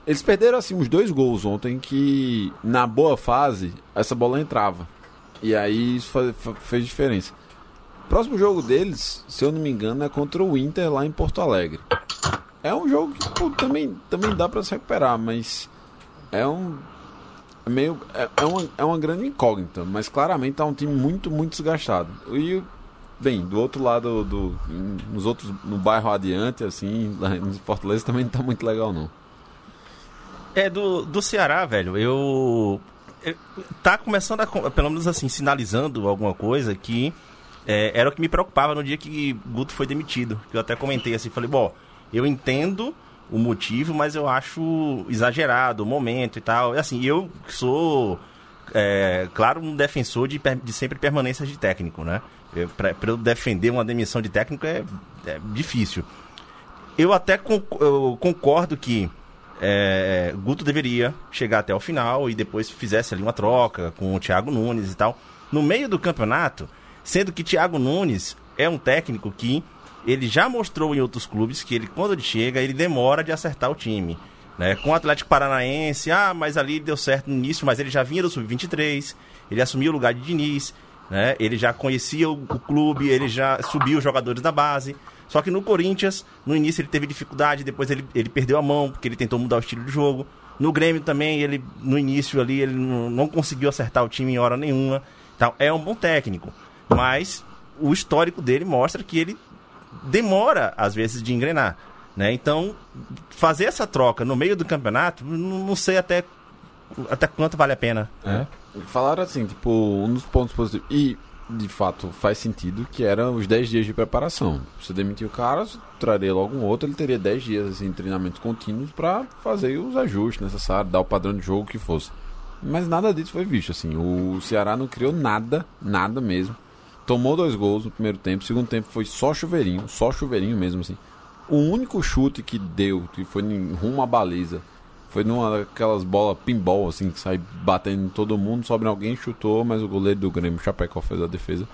Eles perderam assim uns dois gols ontem que na boa fase essa bola entrava. E aí isso fa- fa- fez diferença. Próximo jogo deles, se eu não me engano, é contra o Inter lá em Porto Alegre. É um jogo que pô, também, também dá pra se recuperar, mas é um. É meio. É, é uma, é uma grande incógnita, mas claramente tá um time muito, muito desgastado. E, bem, do outro lado, do, nos outros, no bairro adiante, assim, lá em Fortaleza também não tá muito legal, não. É, do, do Ceará, velho, eu. Tá começando a. Pelo menos assim, sinalizando alguma coisa que. é, era o que me preocupava no dia que Guto foi demitido. Eu até comentei assim, falei, bom, eu entendo o motivo, mas eu acho exagerado o momento e tal. E assim, eu sou, é, claro, um defensor de, de sempre permanência de técnico, né? Pra eu defender uma demissão de técnico é, é difícil. Eu até eu concordo que é, Guto deveria chegar até o final e depois fizesse ali uma troca com o Thiago Nunes e tal. No meio do campeonato, sendo que Thiago Nunes é um técnico que ele já mostrou em outros clubes que ele, quando ele chega, ele demora de acertar o time. Né? Com o Atlético Paranaense, ah, mas ali deu certo no início, mas ele já vinha do Sub-23, ele assumiu o lugar de Diniz, né? ele já conhecia o, o clube, ele já subiu os jogadores da base. Só que no Corinthians, no início ele teve dificuldade, depois ele, ele perdeu a mão, porque ele tentou mudar o estilo de jogo. No Grêmio também, ele no início ali, ele não, não conseguiu acertar o time em hora nenhuma. Então, é um bom técnico. Mas o histórico dele mostra que ele demora, às vezes, de engrenar. Né? Então, fazer essa troca no meio do campeonato, não não sei até, até quanto vale a pena. né? Falaram assim, tipo, um dos pontos positivos. E, de fato, faz sentido que eram os 10 dias de preparação. Você demitir o cara, traria logo um outro, ele teria 10 dias assim, de treinamentos contínuos pra fazer os ajustes necessários, dar o padrão de jogo que fosse. Mas nada disso foi visto, assim. O Ceará não criou nada, nada mesmo. Tomou dois gols no primeiro tempo, segundo tempo foi só chuveirinho, só chuveirinho mesmo, assim. O único chute que deu, que foi rumo à baliza, Foi numa daquelas bolas pinball, assim, que sai batendo em todo mundo, sobe em alguém, chutou, mas o goleiro do Grêmio, Chapecó, fez a defesa.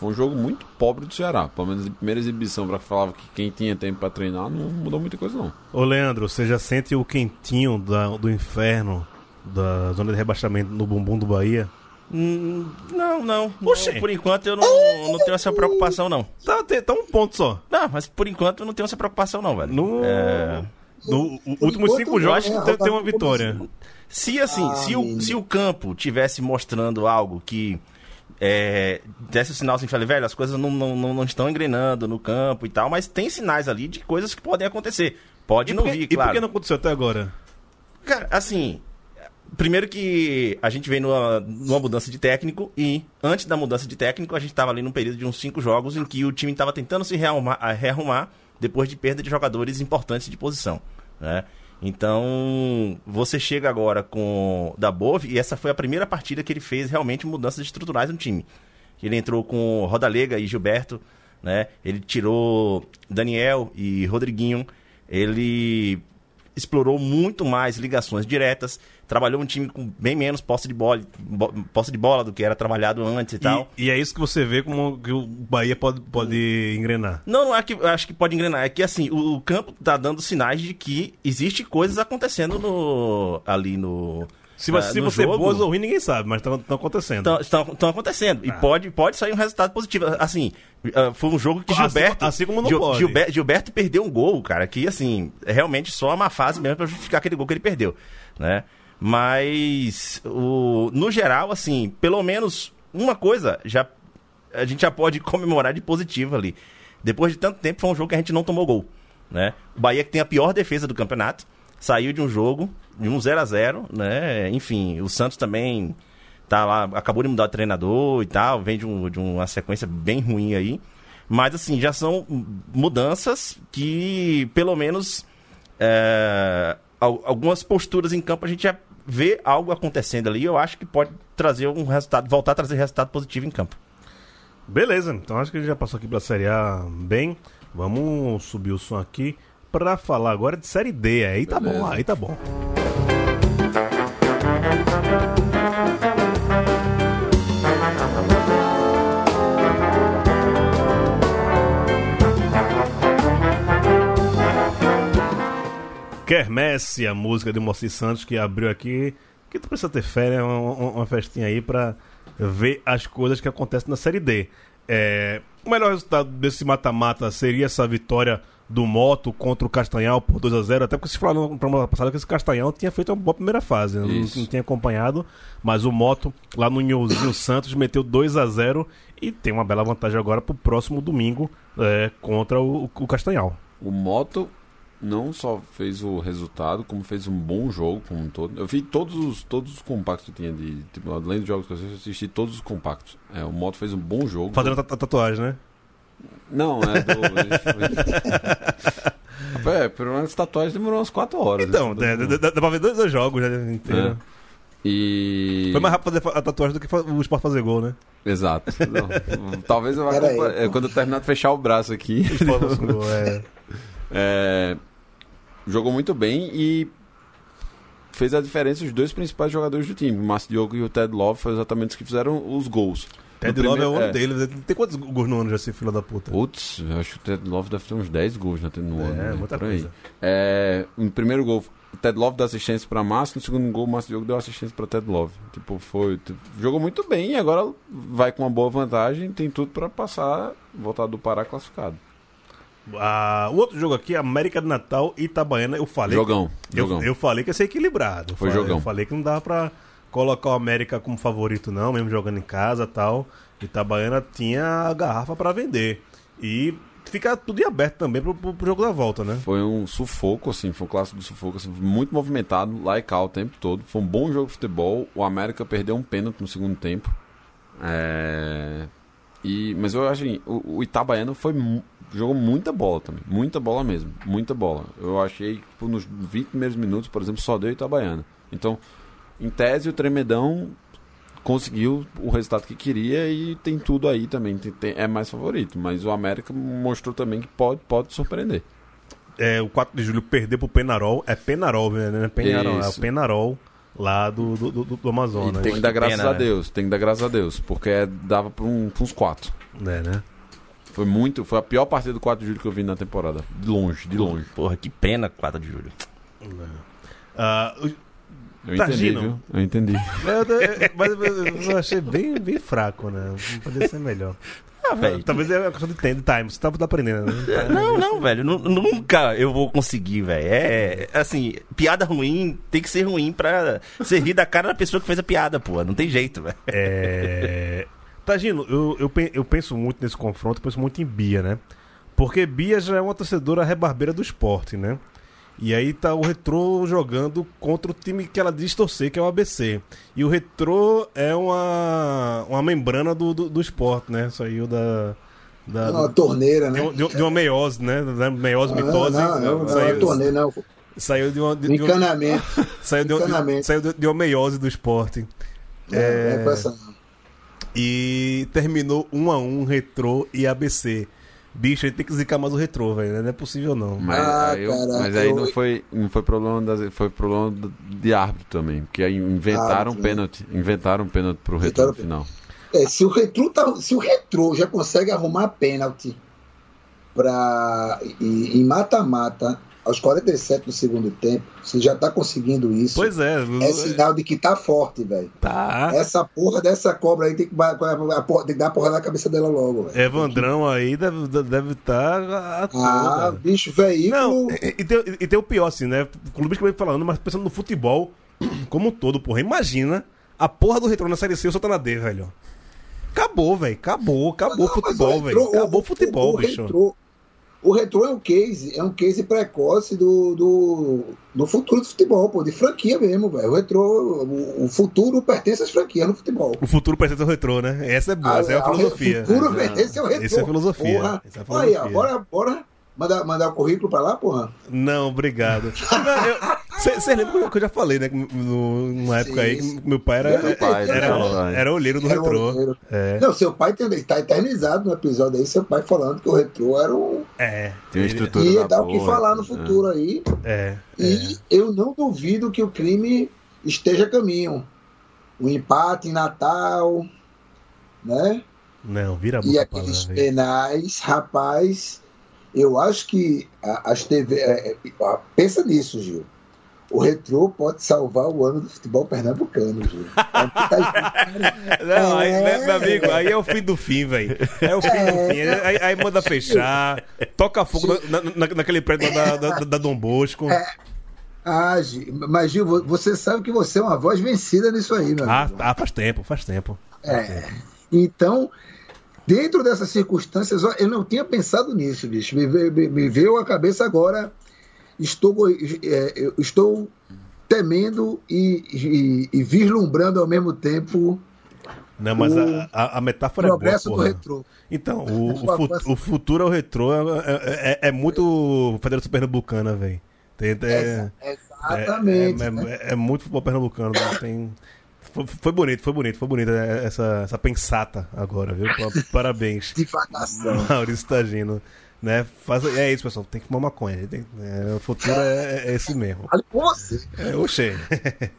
Foi um jogo muito pobre do Ceará. Pelo menos a primeira exibição, pra que falava que quem tinha tempo pra treinar, não mudou muita coisa, não. Ô Leandro, você já sente o quentinho da- do inferno da zona de rebaixamento no bumbum do Bahia? Hum, Não, não. Oxê. Não, Por enquanto eu não, não tenho essa preocupação, não. Tá, tá um ponto só. Não, mas por enquanto eu não tenho essa preocupação, não, velho. No, É, no últimos cinco jogos né? tem, A tem uma vitória. Se assim, Ah, se, o, se o campo tivesse mostrando algo que é, desse o sinal assim, falei, velho, as coisas não, não, não, não estão engrenando no campo e tal, mas tem sinais ali de coisas que podem acontecer. Pode E não por que- vir, e por claro. que não aconteceu até agora? Cara, assim, primeiro que a gente vem numa, numa mudança de técnico e antes da mudança de técnico a gente estava ali num período de uns cinco jogos em que o time estava tentando se rearrumar, a- rearrumar depois de perda de jogadores importantes de posição, né? Então, você chega agora com o Dabov e essa foi a primeira partida que ele fez realmente mudanças estruturais no time. Ele entrou com Rodalega e Gilberto, né? Ele tirou Daniel e Rodriguinho. Ele explorou muito mais ligações diretas, trabalhou um time com bem menos posse de bola, bo- posse de bola do que era trabalhado antes e tal. E, é isso que você vê como que o Bahia pode, pode engrenar. Não, não é que eu acho que pode engrenar, é que assim, o, o campo tá dando sinais de que existe coisas acontecendo no ali no Se, ah, você se você é jogo. boas ou ruim, ninguém sabe, mas estão acontecendo. Tão- Estão acontecendo. Ah. E pode, pode sair um resultado positivo. Assim, ah, foi um jogo que Assim- Gilberto. assim como não Gil- pode. Gilber- Gilberto perdeu um gol, cara, que assim, realmente só uma fase mesmo pra justificar aquele gol que ele perdeu. Né? Mas, o, no geral, assim, pelo menos uma coisa já a gente já pode comemorar de positivo ali. Depois de tanto tempo, foi um jogo que a gente não tomou gol. Né? O Bahia que tem a pior defesa do campeonato, saiu de um jogo de um 0 a 0 né? Enfim, o Santos também tá lá, acabou de mudar de treinador e tal, vem de, um- de uma sequência bem ruim aí. Mas assim, já são mudanças que, pelo menos, é, al- algumas posturas em campo a gente já vê algo acontecendo ali. Eu acho que pode trazer um resultado, voltar a trazer resultado positivo em campo. Beleza, então acho que a gente já passou aqui pela Série A bem. Vamos subir o som aqui pra falar agora de Série D. Aí tá bom, Beleza. aí tá bom. Quermesse, a música de Moacir Santos que abriu aqui. Que tu precisa ter fé, né? Uma, uma- festinha aí pra ver as coisas que acontecem na Série D. É, o melhor resultado desse mata-mata seria essa vitória do Moto contra o Castanhal por 2 a 0 Até porque se falaram no programa passado que esse Castanhal tinha feito uma boa primeira fase. né? Não, não tinha acompanhado. Mas o Moto, lá no Nhozinho Santos, meteu 2 a 0 e tem uma bela vantagem agora pro próximo domingo é, contra o, o Castanhal. O Moto não só fez o resultado, como fez um bom jogo como um todo. Eu vi todos os, todos os compactos que tinha de. Tipo, além dos jogos que eu assisti, eu assisti todos os compactos. É, o Moto fez um bom jogo. Fazendo a ta- tatuagem, né? Não, é do. é, pelo menos tatuagem demorou umas 4 horas. Então, né? dá, dá, dá pra ver dois, dois jogos né, inteiro. É. E. Foi mais rápido fazer fa- a tatuagem do que o Sport fazer gol, né? Exato. Não, talvez eu vá aí. é, quando eu terminar de fechar o braço aqui. O Sport fazer gol, é. É, jogou muito bem e fez a diferença os dois principais jogadores do time, o Márcio Diogo e o Ted Love, foi exatamente os que fizeram os gols. Ted No Love é o ano dele. né? Tem quantos gols no ano já, esse filho da puta? Putz, acho que o Ted Love deve ter uns 10 gols né, no ano. É, né, muita coisa. É, no primeiro gol, o Ted Love deu assistência para Márcio, no segundo gol, o Márcio Diogo deu assistência para Ted Love. Tipo, foi. tipo, jogou muito bem e agora vai com uma boa vantagem, tem tudo para passar, voltar do Pará classificado. Ah, o outro jogo aqui, América de Natal e Itabaiana, eu falei. Jogão, eu, jogão. eu falei que ia ser equilibrado. Eu Foi falei, jogão. Eu falei que não dava pra colocar o América como favorito, não, mesmo jogando em casa e tal. Itabaiana tinha a garrafa pra vender. E fica tudo em aberto também pro, pro- pro jogo da volta, né? Foi um sufoco, assim, foi um clássico do sufoco, assim, muito movimentado, lá e cá o tempo todo. Foi um bom jogo de futebol. O América perdeu um pênalti no segundo tempo. É, E, mas eu acho assim, o, o Itabaiano foi, jogou muita bola também. Muita bola mesmo. Muita bola. Eu achei que tipo, nos 20 primeiros minutos, por exemplo, só deu Itabaiana. Então, em tese, o Tremedão conseguiu o resultado que queria e tem tudo aí também. Tem- tem- é mais favorito. Mas o América mostrou também que pode, pode surpreender. é, o 4 de julho perder pro Penarol. É Penarol, né? É Penarol, é o. Penarol lá do, do, do, do E Amazonas. tem que dar graças pena, a né? Deus, tem que dar graças a Deus, porque é- dava pra, um, pra uns quatro. É, né? Foi muito, foi a pior partida do 4 de julho que eu vi na temporada. De longe, de longe. Porra, que pena 4 de julho. Ah, o- Eu Tá entendi, viu? Eu entendi. eu- eu- mas eu, achei bem, bem fraco, né? Não poderia ser melhor. Ah, velho. Talvez é uma questão de tempo, time. Você tá aprendendo, né? Não, não, velho. nu- Nunca eu vou conseguir, velho. É, assim, piada ruim tem que ser ruim pra rir da cara da pessoa que fez a piada, pô. Não tem jeito, velho. É... Tagino, eu, eu, pe- eu penso muito nesse confronto, eu penso muito em Bia, né? Porque Bia já é uma torcedora rebarbeira do esporte, né? E aí tá o Retrô jogando contra o time que ela diz torcer, que é o ABC. E o Retrô é uma, uma membrana do, do, do esporte, né? Saiu da... da Uma do- torneira, né? de, de uma meiose, né? Da meiose, Não, mitose. não, não, não, uma saiu, torneira, não. saiu de uma... De, Um de encanamento. saiu de, encanamento. saiu de, de uma meiose do esporte. É, é não. E terminou 1 a 1 Retrô e ABC. Bicho, a gente tem que zicar mais o Retrô, velho. Não é possível, não. Mas, Ah, aí, eu- caraca, mas aí eu- não foi, não foi problema das, foi problema de árbitro também, porque aí inventaram Árbitro, né? pênalti, inventaram pênalti pro retorno Inventaram final. É, se o Retro tá, se o Retro já consegue arrumar pênalti para em mata-mata aos 47 do segundo tempo, você já tá conseguindo isso. Pois é. É sinal de que tá forte, velho. Tá. Essa porra dessa cobra aí tem que, porra- tem que dar a porra na cabeça dela logo, velho. Evandrão aí deve estar deve tá Ah, bicho, veículo. Não, e, tem, e tem o pior, assim, né? Clubes que vem falando, mas pensando no futebol como um todo, porra. Imagina a porra do Retrô na Série C e o Santa na D, velho. Acabou, velho. Acabou, acabou o futebol, velho. Acabou o futebol, o bicho. retrô- o retrô é um case, é um case precoce do, do, do futuro do futebol, pô, de franquia mesmo, velho. O retrô, o, o futuro pertence às franquias no futebol. O futuro pertence ao retrô, né? Essa é boa, essa é a Ah, filosofia. O futuro pertence ao retrô. Essa é a filosofia. Porra. Essa é a Olha aí, ó, filosofia. bora, bora mandar, mandar o currículo pra lá, porra. Não, obrigado. Você lembra que eu já falei, né? no- Numa época aí, Sim. meu pai era, Meu pai, era, pai. era olheiro do Era o retrô. olheiro. É, Não, seu pai tem, tá eternizado no episódio aí, seu pai falando que o retrô era um. é. Tem uma estrutura ia da dar o que falar no né? futuro aí. É, é. E eu não duvido que o crime esteja a caminho. O empate em Natal, né? Não, vira a E boca lá, aqueles penais, rapaz, eu acho que as TV. é, é, pensa nisso, Gil. O retrô pode salvar o ano do futebol pernambucano, Gil. É muita gente. Não, aí, É. meu amigo, aí é o fim do fim, velho. É o fim do fim. Aí, aí manda fechar, toca fogo na, na- naquele prédio da, da, da Dom Bosco. Ah, Gil, mas Gil, vo- você sabe que você é uma voz vencida nisso aí, meu Ah, amigo. ah, faz tempo, faz tempo. É. Então, dentro dessas circunstâncias, eu não tinha pensado nisso, bicho. Me, veio- me- me veio à cabeça agora. Estou, é, eu estou temendo e, e- e vislumbrando ao mesmo tempo Não, mas O a, a, metáfora o é boa, retrô. Então, o, o, Sua fu- voz- o futuro ao retrô é, é, é- é muito Federação Pernambucana, velho. Exa- É, Exatamente. é- né? é- é muito futebol pernambucano. né? Tem... Foi, foi bonito, foi bonito, foi bonito essa, essa pensata agora, viu? Pa- Parabéns, Divagação. Maurício Tagino. Né? Faz, é isso, pessoal. Tem que fumar maconha. Tem- é, o futuro é, é esse mesmo. Fale com você. É, oxê.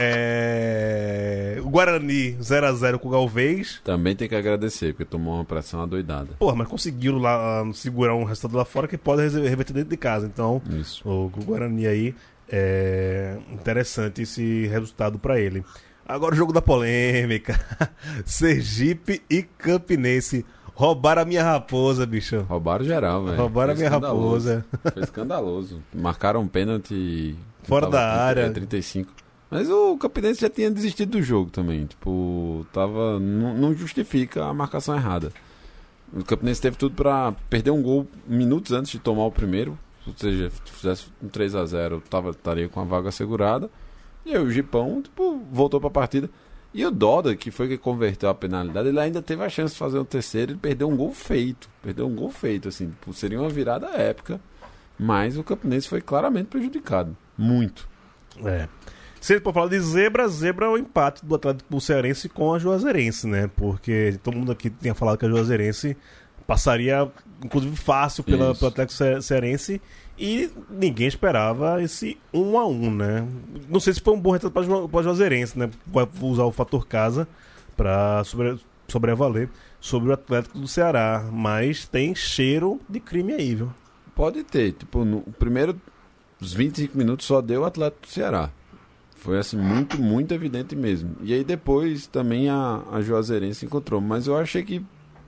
É, o Guarani 0x0 com o Galvez. Também tem que agradecer, porque tomou uma pressão adoidada. Porra, mas conseguiram lá ah, segurar um resultado lá fora que pode reverter dentro de casa. Então, Isso. o, o Guarani aí é interessante esse resultado pra ele. Agora o jogo da polêmica. Sergipe e Campinense. Roubaram a minha raposa, bicho. Roubaram geral, velho. Roubaram a Foi minha escandaloso. raposa. Foi escandaloso. Marcaram um pênalti. Fora da 30, área. é, 35. Mas o Campinense já tinha desistido do jogo também. Tipo, tava. Não, não justifica a marcação errada. O Campinense teve tudo pra perder um gol minutos antes de tomar o primeiro. Ou seja, se fizesse um 3x0, tava, estaria com a vaga assegurada. E aí o Gipão, tipo, voltou pra partida. E o Doda, que foi que converteu a penalidade, ele ainda teve a chance de fazer o terceiro. Ele perdeu um gol feito. Perdeu um gol feito, assim. Seria uma virada épica. Mas o Campinense foi claramente prejudicado. Muito. É. Se ele for falar de zebra, zebra é o empate do Atlético Cearense com a Juazeirense, né? Porque todo mundo aqui tinha falado que a Juazeirense passaria, inclusive, fácil pela, Isso. pelo Atlético Ce- Cearense e ninguém esperava esse 1 a 1 né? Não sei se foi um bom resultado para o Juazeirense, né? Vai usar o fator casa para sobre, sobrevaler sobre o Atlético do Ceará, mas tem cheiro de crime aí, viu? Pode ter. Tipo, no primeiro, os 25 minutos só deu o Atlético do Ceará. Foi assim, muito, muito evidente mesmo. E aí depois também a, a Juazeirense encontrou. Mas eu achei que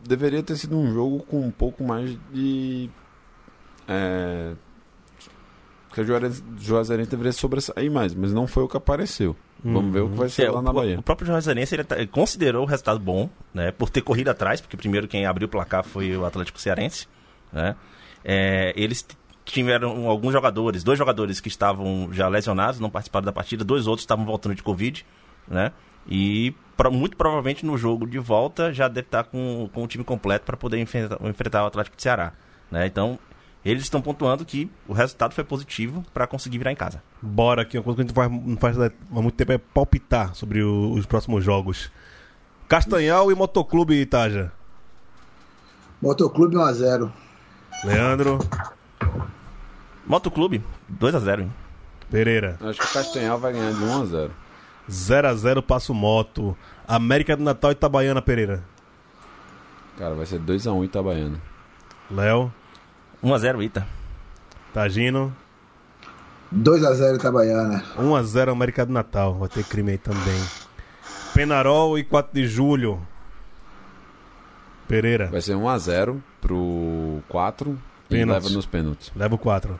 deveria ter sido um jogo com um pouco mais de. É, que a Juazeirense, deveria sobressair mais, mas não foi o que apareceu. Vamos ver o que vai ser É, lá o, na Bahia. o próprio Juazeirense ele, tá- ele considerou o resultado bom, né? Por ter corrido atrás, porque primeiro quem abriu o placar foi o Atlético Cearense, né? É, eles tiveram alguns jogadores, dois jogadores que estavam já lesionados, não participaram da partida, dois outros estavam voltando de Covid, né? E muito provavelmente no jogo de volta já deve estar com, com o time completo para poder enfrentar, enfrentar o Atlético de Ceará, né? Então eles estão pontuando que o resultado foi positivo para conseguir virar em casa. Bora aqui, uma coisa que a gente faz, não faz há muito tempo é palpitar sobre o- os próximos jogos. Castanhal e Motoclube Itaja. Motoclube 1x0. Leandro Motoclube 2 a 0 hein? Pereira. Acho que o Castanhal vai ganhar de 1 a 0 0x0 Passo Moto. América do Natal e Itabaiana, Pereira. Cara, vai ser 2x1 Itabaiana. Léo, 1 a 0 Ita. Tagino. 2x0 Itabaiana. 1x0 América do Natal. Vai ter crime aí também. Penarol e 4 de julho. Pereira. Vai ser 1x0 pro 4 e leva nos pênaltis. Leva o 4.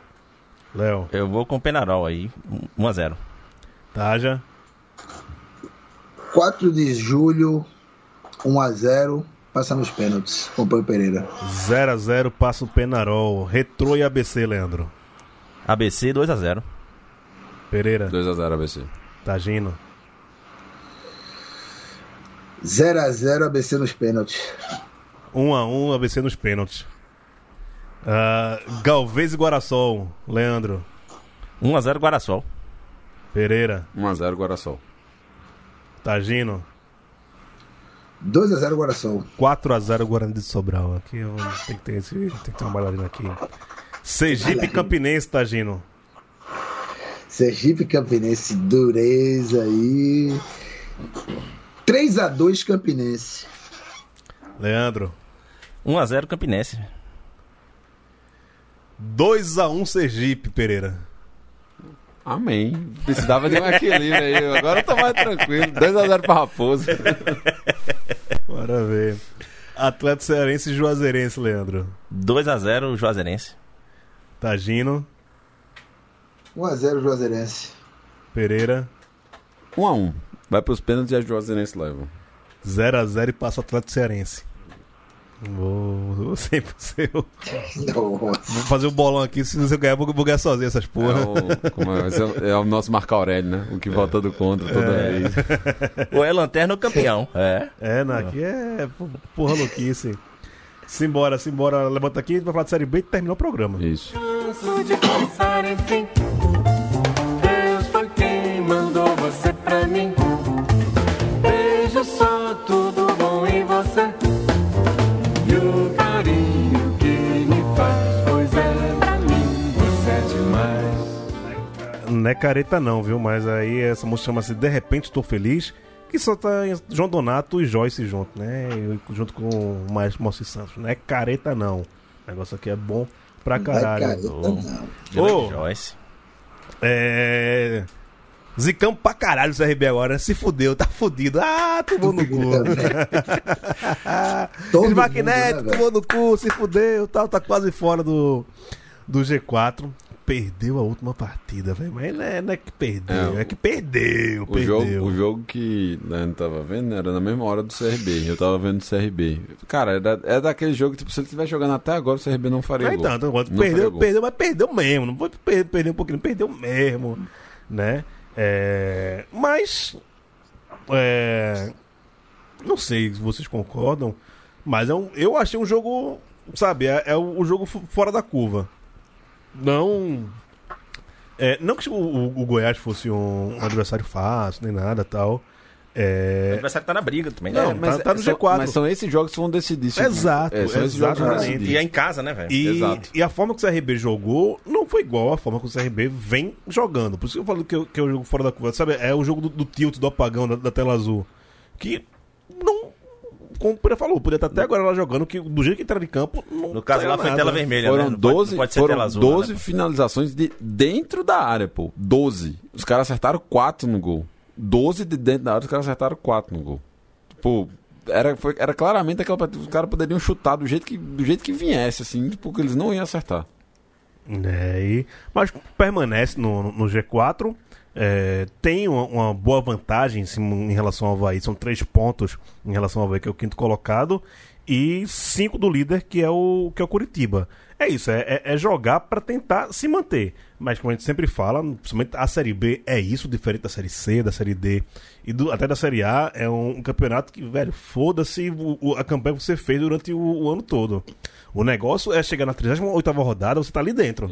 Léo. Eu vou com o Penarol aí, 1 a 0 Taja. 4 de julho, 1x0. Passa nos pênaltis. Acompanho Pereira. 0x0 passa o Penarol. Retrô e ABC, Leandro. ABC 2 a 0 Pereira. 2x0 ABC. Tagino. 0x0 ABC nos pênaltis. 1x1 ABC nos pênaltis. Ah, Galvez e Guarassol. Leandro. 1 a 0 Guarassol. Pereira. 1x0 Guarassol. Tagino. 2x0 Guaração. 4x0 Guarani de Sobral. Aqui eu tem que ter, esse, tem que ter uma bailarina aqui. Sergipe Campinense, Tagino. Sergipe Campinense, dureza aí. 3x2 Campinense. Leandro. 1 a 0 Campinense. 2x1 Sergipe, Pereira. Amém. Precisava de um equilíbrio aí. Agora eu tô mais tranquilo. 2x0 pra Raposo. Bora ver. Atlético Cearense e Juazeirense, Leandro. 2 a 0 Juazeirense. Tagino. 1x0 Juazeirense. Pereira. 1x1. Vai pros pênaltis e a Juazeirense leva. 0x0 e passa o Atlético Cearense. Vou, vou sempre ser o- Nossa. Vou fazer o bolão aqui. Se você ganhar, vou ganhar sozinho essas É porra. o, como é, Esse é, é o nosso Marco Aurélio, né? O que vota do contra toda vez. Ou é lanterna ou campeão. É. É, não, aqui é po- porra louquice. Simbora, simbora. Levanta aqui, vai falar de Série B e terminou o programa. Isso. Canso de pensar, enfim. Deus foi quem mandou você pra mim. Carinho que me faz, pois é pra mim, você é demais. Não é careta não, viu? Mas aí essa música chama-se De Repente Estou Feliz, que só tá João Donato e Joyce junto, né? E junto com o Maestro Moacir Santos. Não é careta não. O negócio aqui é bom pra caralho. Vai, careta, não. Ô. Joyce. É... Zicamos pra caralho o CRB agora. Se fudeu, tá fudido. Ah, tomou no cu. Todo mundo, Smacknet, né, tomou no cu, se fudeu, tal, tá quase fora do, do G4. Perdeu a última partida, velho. Mas não é, não é que perdeu, é, É, que perdeu, O perdeu. jogo, o jogo que Leandro tava vendo era na mesma hora do CRB. Eu tava vendo o CRB. Cara, é, da- é daquele jogo que tipo, se ele estiver jogando até agora, o CRB não faria Ah, gol. então, então, Não perdeu, perdeu, mas perdeu mesmo. Não foi per- perder um pouquinho, perdeu mesmo, né? É, mas, é, não sei se vocês concordam, mas é um, eu achei um jogo, sabe, é, é o, o jogo fora da curva. Não, é, não que o, o- o Goiás fosse um, um adversário fácil nem nada tal, O É, adversário tá na briga também, Não, né? tá- tá no são- G4. Mas são esses jogos que vão decidir. isso. Exato, É, são esses jogos que vão decidir. E é em casa, né, velho? E, Exato. e a forma que o CRB jogou não foi igual à forma que o CRB vem jogando. Por isso que eu falo que, eu- que é o jogo fora da curva. Sabe, é o jogo do, do tilt, do apagão, da, da tela azul. Que não. Como o Pereira falou, podia estar até agora lá jogando, que do jeito que entrar de campo. Não No caso lá foi nada. tela vermelha, Foram né? Não pode- 12, não pode ser foram tela azul, 12 né? finalizações de dentro da área, pô. 12. Os caras acertaram 4 no gol. 12 de dentro da área, os caras acertaram 4 no gol. Pô, era, foi, era claramente aquela partida. Os caras poderiam chutar do jeito que, do jeito que viesse, assim, porque eles não iam acertar. É, e- mas permanece no, no G4. é, tem uma, uma boa vantagem em, em relação ao Havaí. São três pontos em relação ao Havaí, que é o quinto colocado. E cinco do líder, que é o, que é o Curitiba. É isso, é, é- é jogar para tentar se manter. Mas como a gente sempre fala, principalmente a Série B é isso, diferente da Série C, da Série D e do- até da Série A. É um, um campeonato que, velho, foda-se a campanha que você fez durante o, o ano todo. O negócio é chegar na 38 rodada, você tá ali dentro.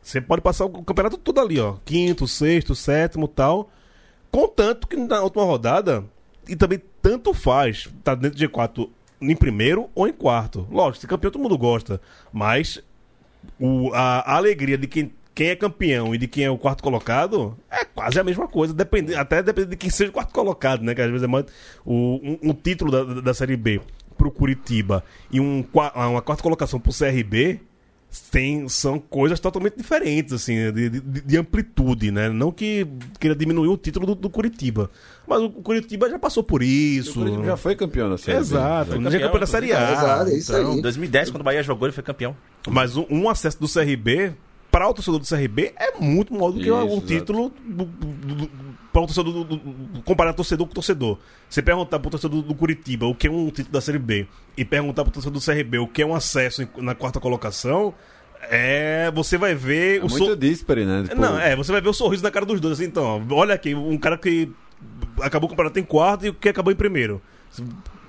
Você pode passar o campeonato todo ali, ó. Quinto, sexto, sétimo tal. Contanto que na última rodada, e também tanto faz, tá dentro de G4 em primeiro ou em quarto. Lógico, ser campeão todo mundo gosta. Mas o, a, a alegria de quem, quem é campeão e de quem é o quarto colocado é quase a mesma coisa. Depende, até depende de quem seja o quarto colocado, né? Que às vezes é mais. O, um, um título da, da, Série B pro Curitiba e um, uma quarta colocação pro CRB tem, são coisas totalmente diferentes, assim, de, de- de amplitude, né? Não que queira diminuir o título do, do Curitiba. Mas o Curitiba já passou por isso. O Curitiba já foi campeão da Série. Exato, Já- não é campeão da Série A. Exato, é isso aí. Em 2010, quando o Bahia jogou, ele foi campeão. Mas um, um acesso do CRB para o torcedor do CRB é muito maior do que Isso, um exato. título do, do, do, para o torcedor do, do, do- comparar torcedor com torcedor. Você perguntar para o torcedor do, do Curitiba o que é um título da Série B e perguntar para o torcedor do CRB o que é um acesso na quarta colocação, é você vai ver É o muito so- díspare, né? Tipo, não, é, você vai ver o sorriso na cara dos dois. Assim, então, olha aqui, um cara que acabou o campeonato em quarto e o que acabou em primeiro.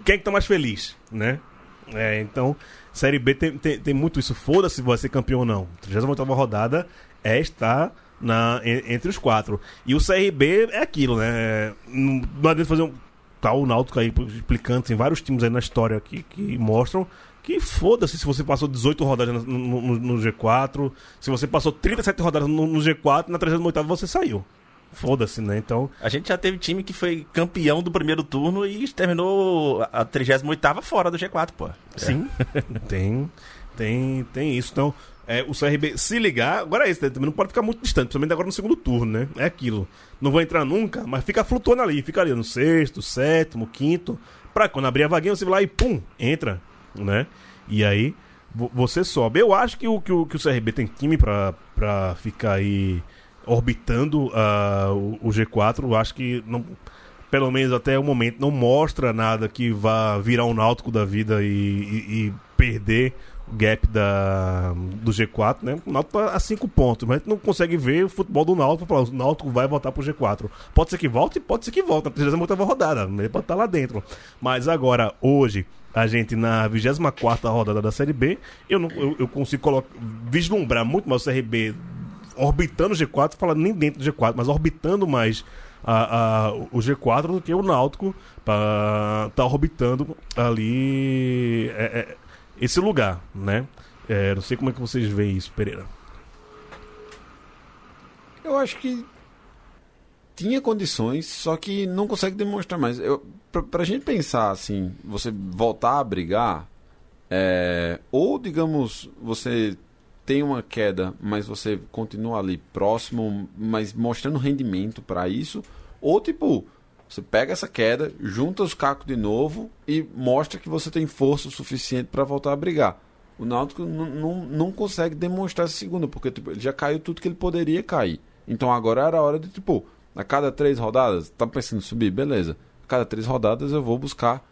Quem é que tá mais feliz, né? É, então, Série B tem, tem, tem muito isso. Foda-se se vai ser campeão ou não. 38 rodada é estar na, en- entre os quatro. E o CRB é aquilo, né? Não não adianta fazer um. Tá o Náutico aí explicando, tem vários times aí na história aqui que mostram que foda-se se você passou 18 rodadas no, no- no G4, se você passou 37 rodadas no, no G4, na 38 você saiu. Foda-se, né? Então, A gente já teve time que foi campeão do primeiro turno e terminou a 38 fora do G4, pô. sim, tem, tem, tem isso. Então, é, o CRB se ligar, agora é isso, né? também não pode ficar muito distante, principalmente agora no segundo turno, né? É aquilo. Não vai entrar nunca, mas fica flutuando ali, fica ali no sexto, sétimo, quinto, pra quando abrir a vaguinha você vai lá e pum, entra, né? E aí vo- você sobe. Eu acho que o, que o, que o CRB tem time pra, pra ficar aí orbitando ah, o, o G4. Eu acho que não, pelo menos até o momento não mostra nada que vá virar um náutico da vida e, e- e perder gap da, do G4, né? O Náutico tá a 5 pontos, mas a gente não consegue ver o futebol do Náutico pra falar, o Náutico vai voltar pro G4. Pode ser que volte, pode ser que volte, na 38 rodada, ele pode estar lá dentro. Mas agora, hoje, a gente na 24 rodada da Série B, eu, não, eu, eu consigo colocar, vislumbrar muito mais o CRB orbitando o G4, falando nem dentro do G4, mas orbitando mais a, a- o G4 do que o Náutico para tá orbitando ali é, é, esse lugar, né? É, não sei como é que vocês veem isso, Pereira. Eu acho que tinha condições, só que não consegue demonstrar mais. Eu, pra, pra gente pensar assim, você voltar a brigar, é, ou digamos, você tem uma queda, mas você continua ali próximo, mas mostrando rendimento pra isso, ou tipo, você pega essa queda, junta os cacos de novo e mostra que você tem força o suficiente pra voltar a brigar. O Náutico não- não não consegue demonstrar essa segunda, porque tipo, ele já caiu tudo que ele poderia cair. Então agora era a hora de, tipo, a cada três rodadas, tá pensando em subir? Beleza. A cada três rodadas eu vou buscar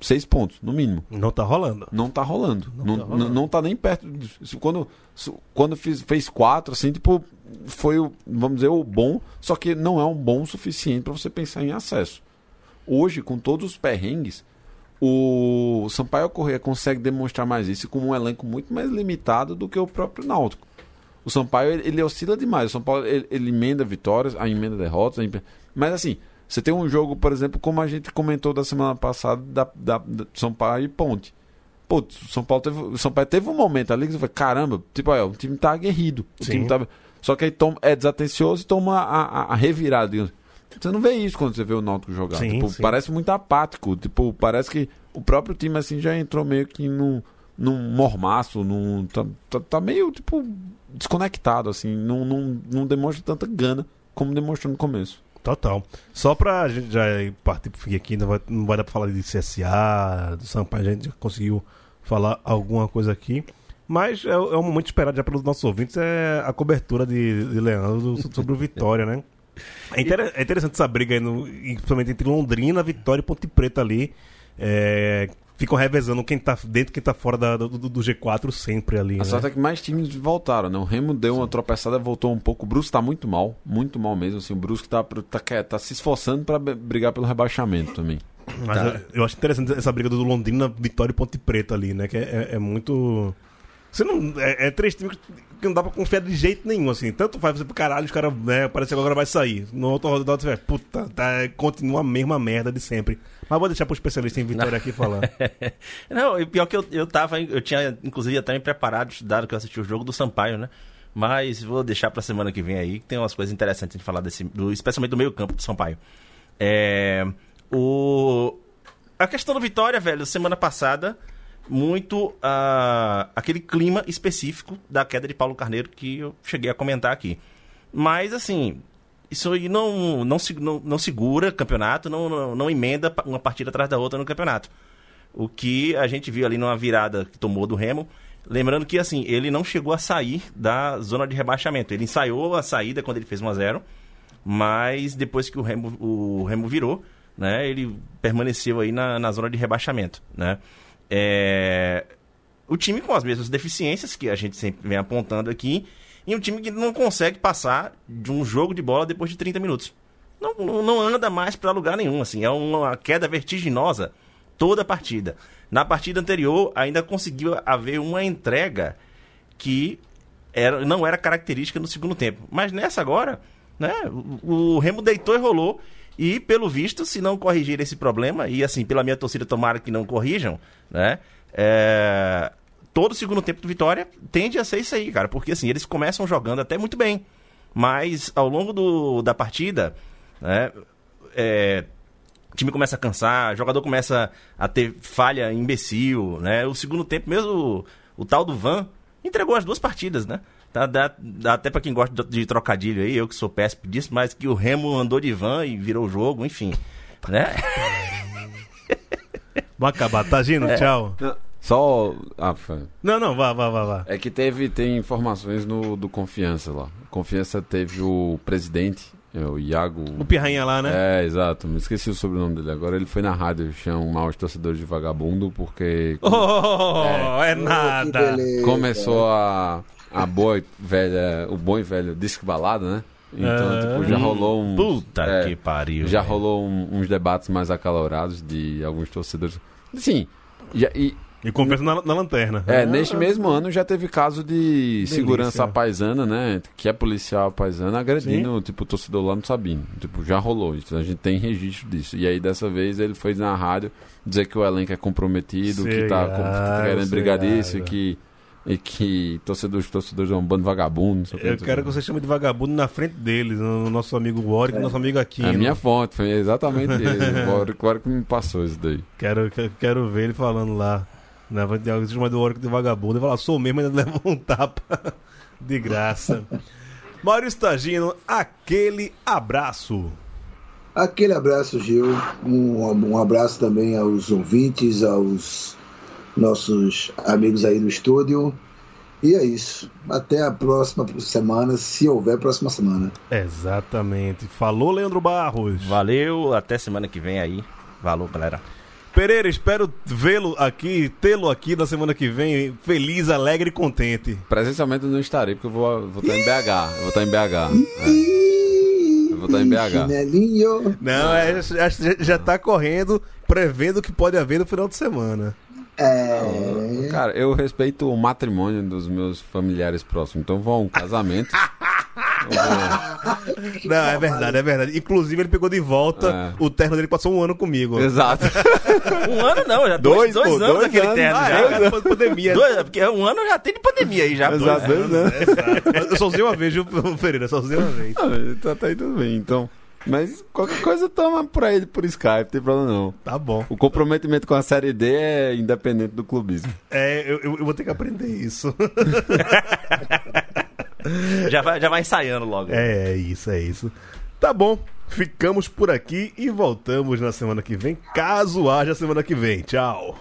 seis pontos, no mínimo. Não tá rolando. Não tá rolando. Não, tá não, rolando. não tá nem perto. Quando, quando fiz, fez quatro, assim, tipo, foi o, vamos dizer, o bom, só que não é um bom suficiente para você pensar em acesso. Hoje, com todos os perrengues, o Sampaio Corrêa consegue demonstrar mais isso com um elenco muito mais limitado do que o próprio Náutico. O Sampaio, ele, ele oscila demais. O São Paulo, ele, ele emenda vitórias, a emenda derrotas, a emenda- mas assim, Você tem um jogo, por exemplo, como a gente comentou da semana passada, da, da, da São Paulo e Ponte. Pô, o São Paulo teve, o São Paulo teve um momento ali que você fala, caramba, tipo, ó, o time tá aguerrido. O Sim. time tá... Só que aí toma, é desatencioso e toma a, a, a revirada. digamos. Você não vê isso quando você vê o Náutico jogar. Sim, Tipo, sim. parece muito apático. Tipo, parece que o próprio time assim já entrou meio que num, num mormaço, num, tá, tá, tá meio, tipo, desconectado, assim. Não, não, não demonstra tanta gana como demonstrou no começo. Total. Só pra gente já ir partir pro fim aqui, não vai, não vai dar pra falar de CSA, do Sampaio, a gente já conseguiu falar alguma coisa aqui. Mas é, é um momento esperado já pelos nossos ouvintes, é a cobertura de, de Leandro so- sobre o Vitória, né? É, inter- é interessante essa briga aí, no, principalmente entre Londrina, Vitória e Ponte Preta ali. É, ficam revezando quem tá dentro e quem tá fora da- do, do- do G4 sempre ali. A né? sorte é que mais times voltaram, né? O Remo deu uma tropeçada, voltou um pouco. O Brusque tá muito mal, muito mal mesmo. Assim, o Brusque tá, tá, tá se esforçando pra b- brigar pelo rebaixamento também. Mas eu, eu acho interessante essa briga do Londrina, Vitória e Ponte Preta ali, né? Que é, é- é muito. Você não. É, é três times que não dá pra confiar de jeito nenhum, assim. Tanto faz você pro caralho, os caras, né? Parece que agora vai sair. No outro rodada você vai, puta, tá, continua a mesma merda de sempre. Mas vou deixar pro especialista em Vitória aqui falar. Não, e pior que eu, eu tava, eu tinha inclusive até me preparado, estudado que eu assisti o jogo do Sampaio, né? Mas vou deixar pra semana que vem aí, que tem umas coisas interessantes de falar desse, do, especialmente do meio campo do Sampaio. É, o, a questão do Vitória, velho, semana passada, muito ah, aquele clima específico da queda de Paulo Carneiro que eu cheguei a comentar aqui. Mas, assim, isso aí não, não, não, não segura campeonato, não, não, não emenda uma partida atrás da outra no campeonato. O que a gente viu ali numa virada que tomou do Remo. Lembrando que, assim, ele não chegou a sair da zona de rebaixamento. Ele ensaiou a saída quando ele fez 1x0, mas depois que o Remo, o Remo virou, né, ele permaneceu aí na, na zona de rebaixamento, né. É, o time com as mesmas deficiências que a gente sempre vem apontando aqui, e um time que não consegue passar de um jogo de bola depois de 30 minutos. Não, não, anda mais para lugar nenhum, assim, é uma queda vertiginosa toda a partida. Na partida anterior, ainda conseguiu haver uma entrega que era, não era característica no segundo tempo. Mas nessa agora, né, o, o Remo deitou e rolou. E, pelo visto, se não corrigir esse problema, e assim, pela minha torcida, tomara que não corrijam, né? é, todo segundo tempo do Vitória tende a ser isso aí, cara. Porque assim, eles começam jogando até muito bem. Mas ao longo do, da partida, né? é, o time começa a cansar, o jogador começa a ter falha imbecil, né? O segundo tempo, mesmo o, o tal do Van, entregou as duas partidas, né? Dá, dá- dá até pra quem gosta de, de trocadilho aí, eu que sou péssimo disso, mas que o Remo andou de van e virou o jogo, enfim. Né? Vamos acabar, tá, Gino? É. Tchau. Só. Ah, foi. Não, não, vá, vá, vá, vá. É que teve tem informações no do Confiança lá. Confiança teve o presidente, é, o Iago. O Pirrainha lá, né? É, exato. Me esqueci o sobrenome dele agora. Ele foi na rádio chamar os torcedores de vagabundo porque Oh, é, que nada. começou a, a boa velha, o bom e velho disco balada, né? Então, Ah. tipo, já rolou um. Puta é, que pariu. Já velho. rolou um- uns debates mais acalorados de alguns torcedores. Sim. já- e, E confessa na, na lanterna. é, neste mesmo ano já teve caso de Delícia. segurança paisana, né? Que é policial paisana agredindo, tipo, o torcedor lá no Sabino. Tipo, já rolou isso. A gente tem registro disso. E aí, dessa vez, ele foi na rádio dizer que o elenco é comprometido, que tá, com- que tá querendo brigar disso que, e que torcedores, torcedores é um bando de vagabundo. não sei o que, Eu o quero que. que você chame de vagabundo na frente deles, no nosso amigo Warwick, nosso amigo Aquino. É a minha fonte, foi exatamente ele. Claro que me passou isso daí. Quero, quero, quero ver ele falando lá. Na frente de alguém chama do Warwick de vagabundo. Ele fala, sou mesmo, ainda leva um tapa de graça. Maurício Tagino, aquele abraço. Aquele abraço, Gil. Um, um abraço também aos ouvintes, aos nossos amigos aí do estúdio. E é isso. Até a próxima semana, se houver próxima semana. Exatamente. Falou, Leandro Barros. Valeu, até semana que vem aí. Valeu, galera. Pereira, espero vê-lo aqui, tê-lo aqui na semana que vem, feliz, alegre e contente. Presencialmente eu não estarei, porque eu vou, vou estar em BH. Eu vou estar em BH. É. Eu vou estar em BH. Chinelinho. Não, é, já, já- já tá correndo, prevendo o que pode haver no final de semana. É. Cara, eu respeito o matrimônio dos meus familiares próximos. Então a um casamento. Não, é verdade, é verdade. Inclusive, ele pegou de volta É. o terno dele, passou um ano comigo. Exato. Um ano não, já dois, Dois, dois, pô, anos dois aquele anos. terno Ah, já. é, pandemia. Dois, porque um ano já tem de pandemia aí já. Exato, dois anos. Eu só usei uma vez, viu, Ferreira? Só usei uma vez. Ah, tá, tá aí tudo bem, então. Mas qualquer coisa toma pra ele por Skype, não tem problema não. Tá bom. O comprometimento com a série D é independente do clubismo. É, eu, eu- eu vou ter que aprender isso. Já vai, já vai ensaiando logo. É, é isso, é isso. Tá bom. Ficamos por aqui e voltamos na semana que vem, caso haja semana que vem. Tchau.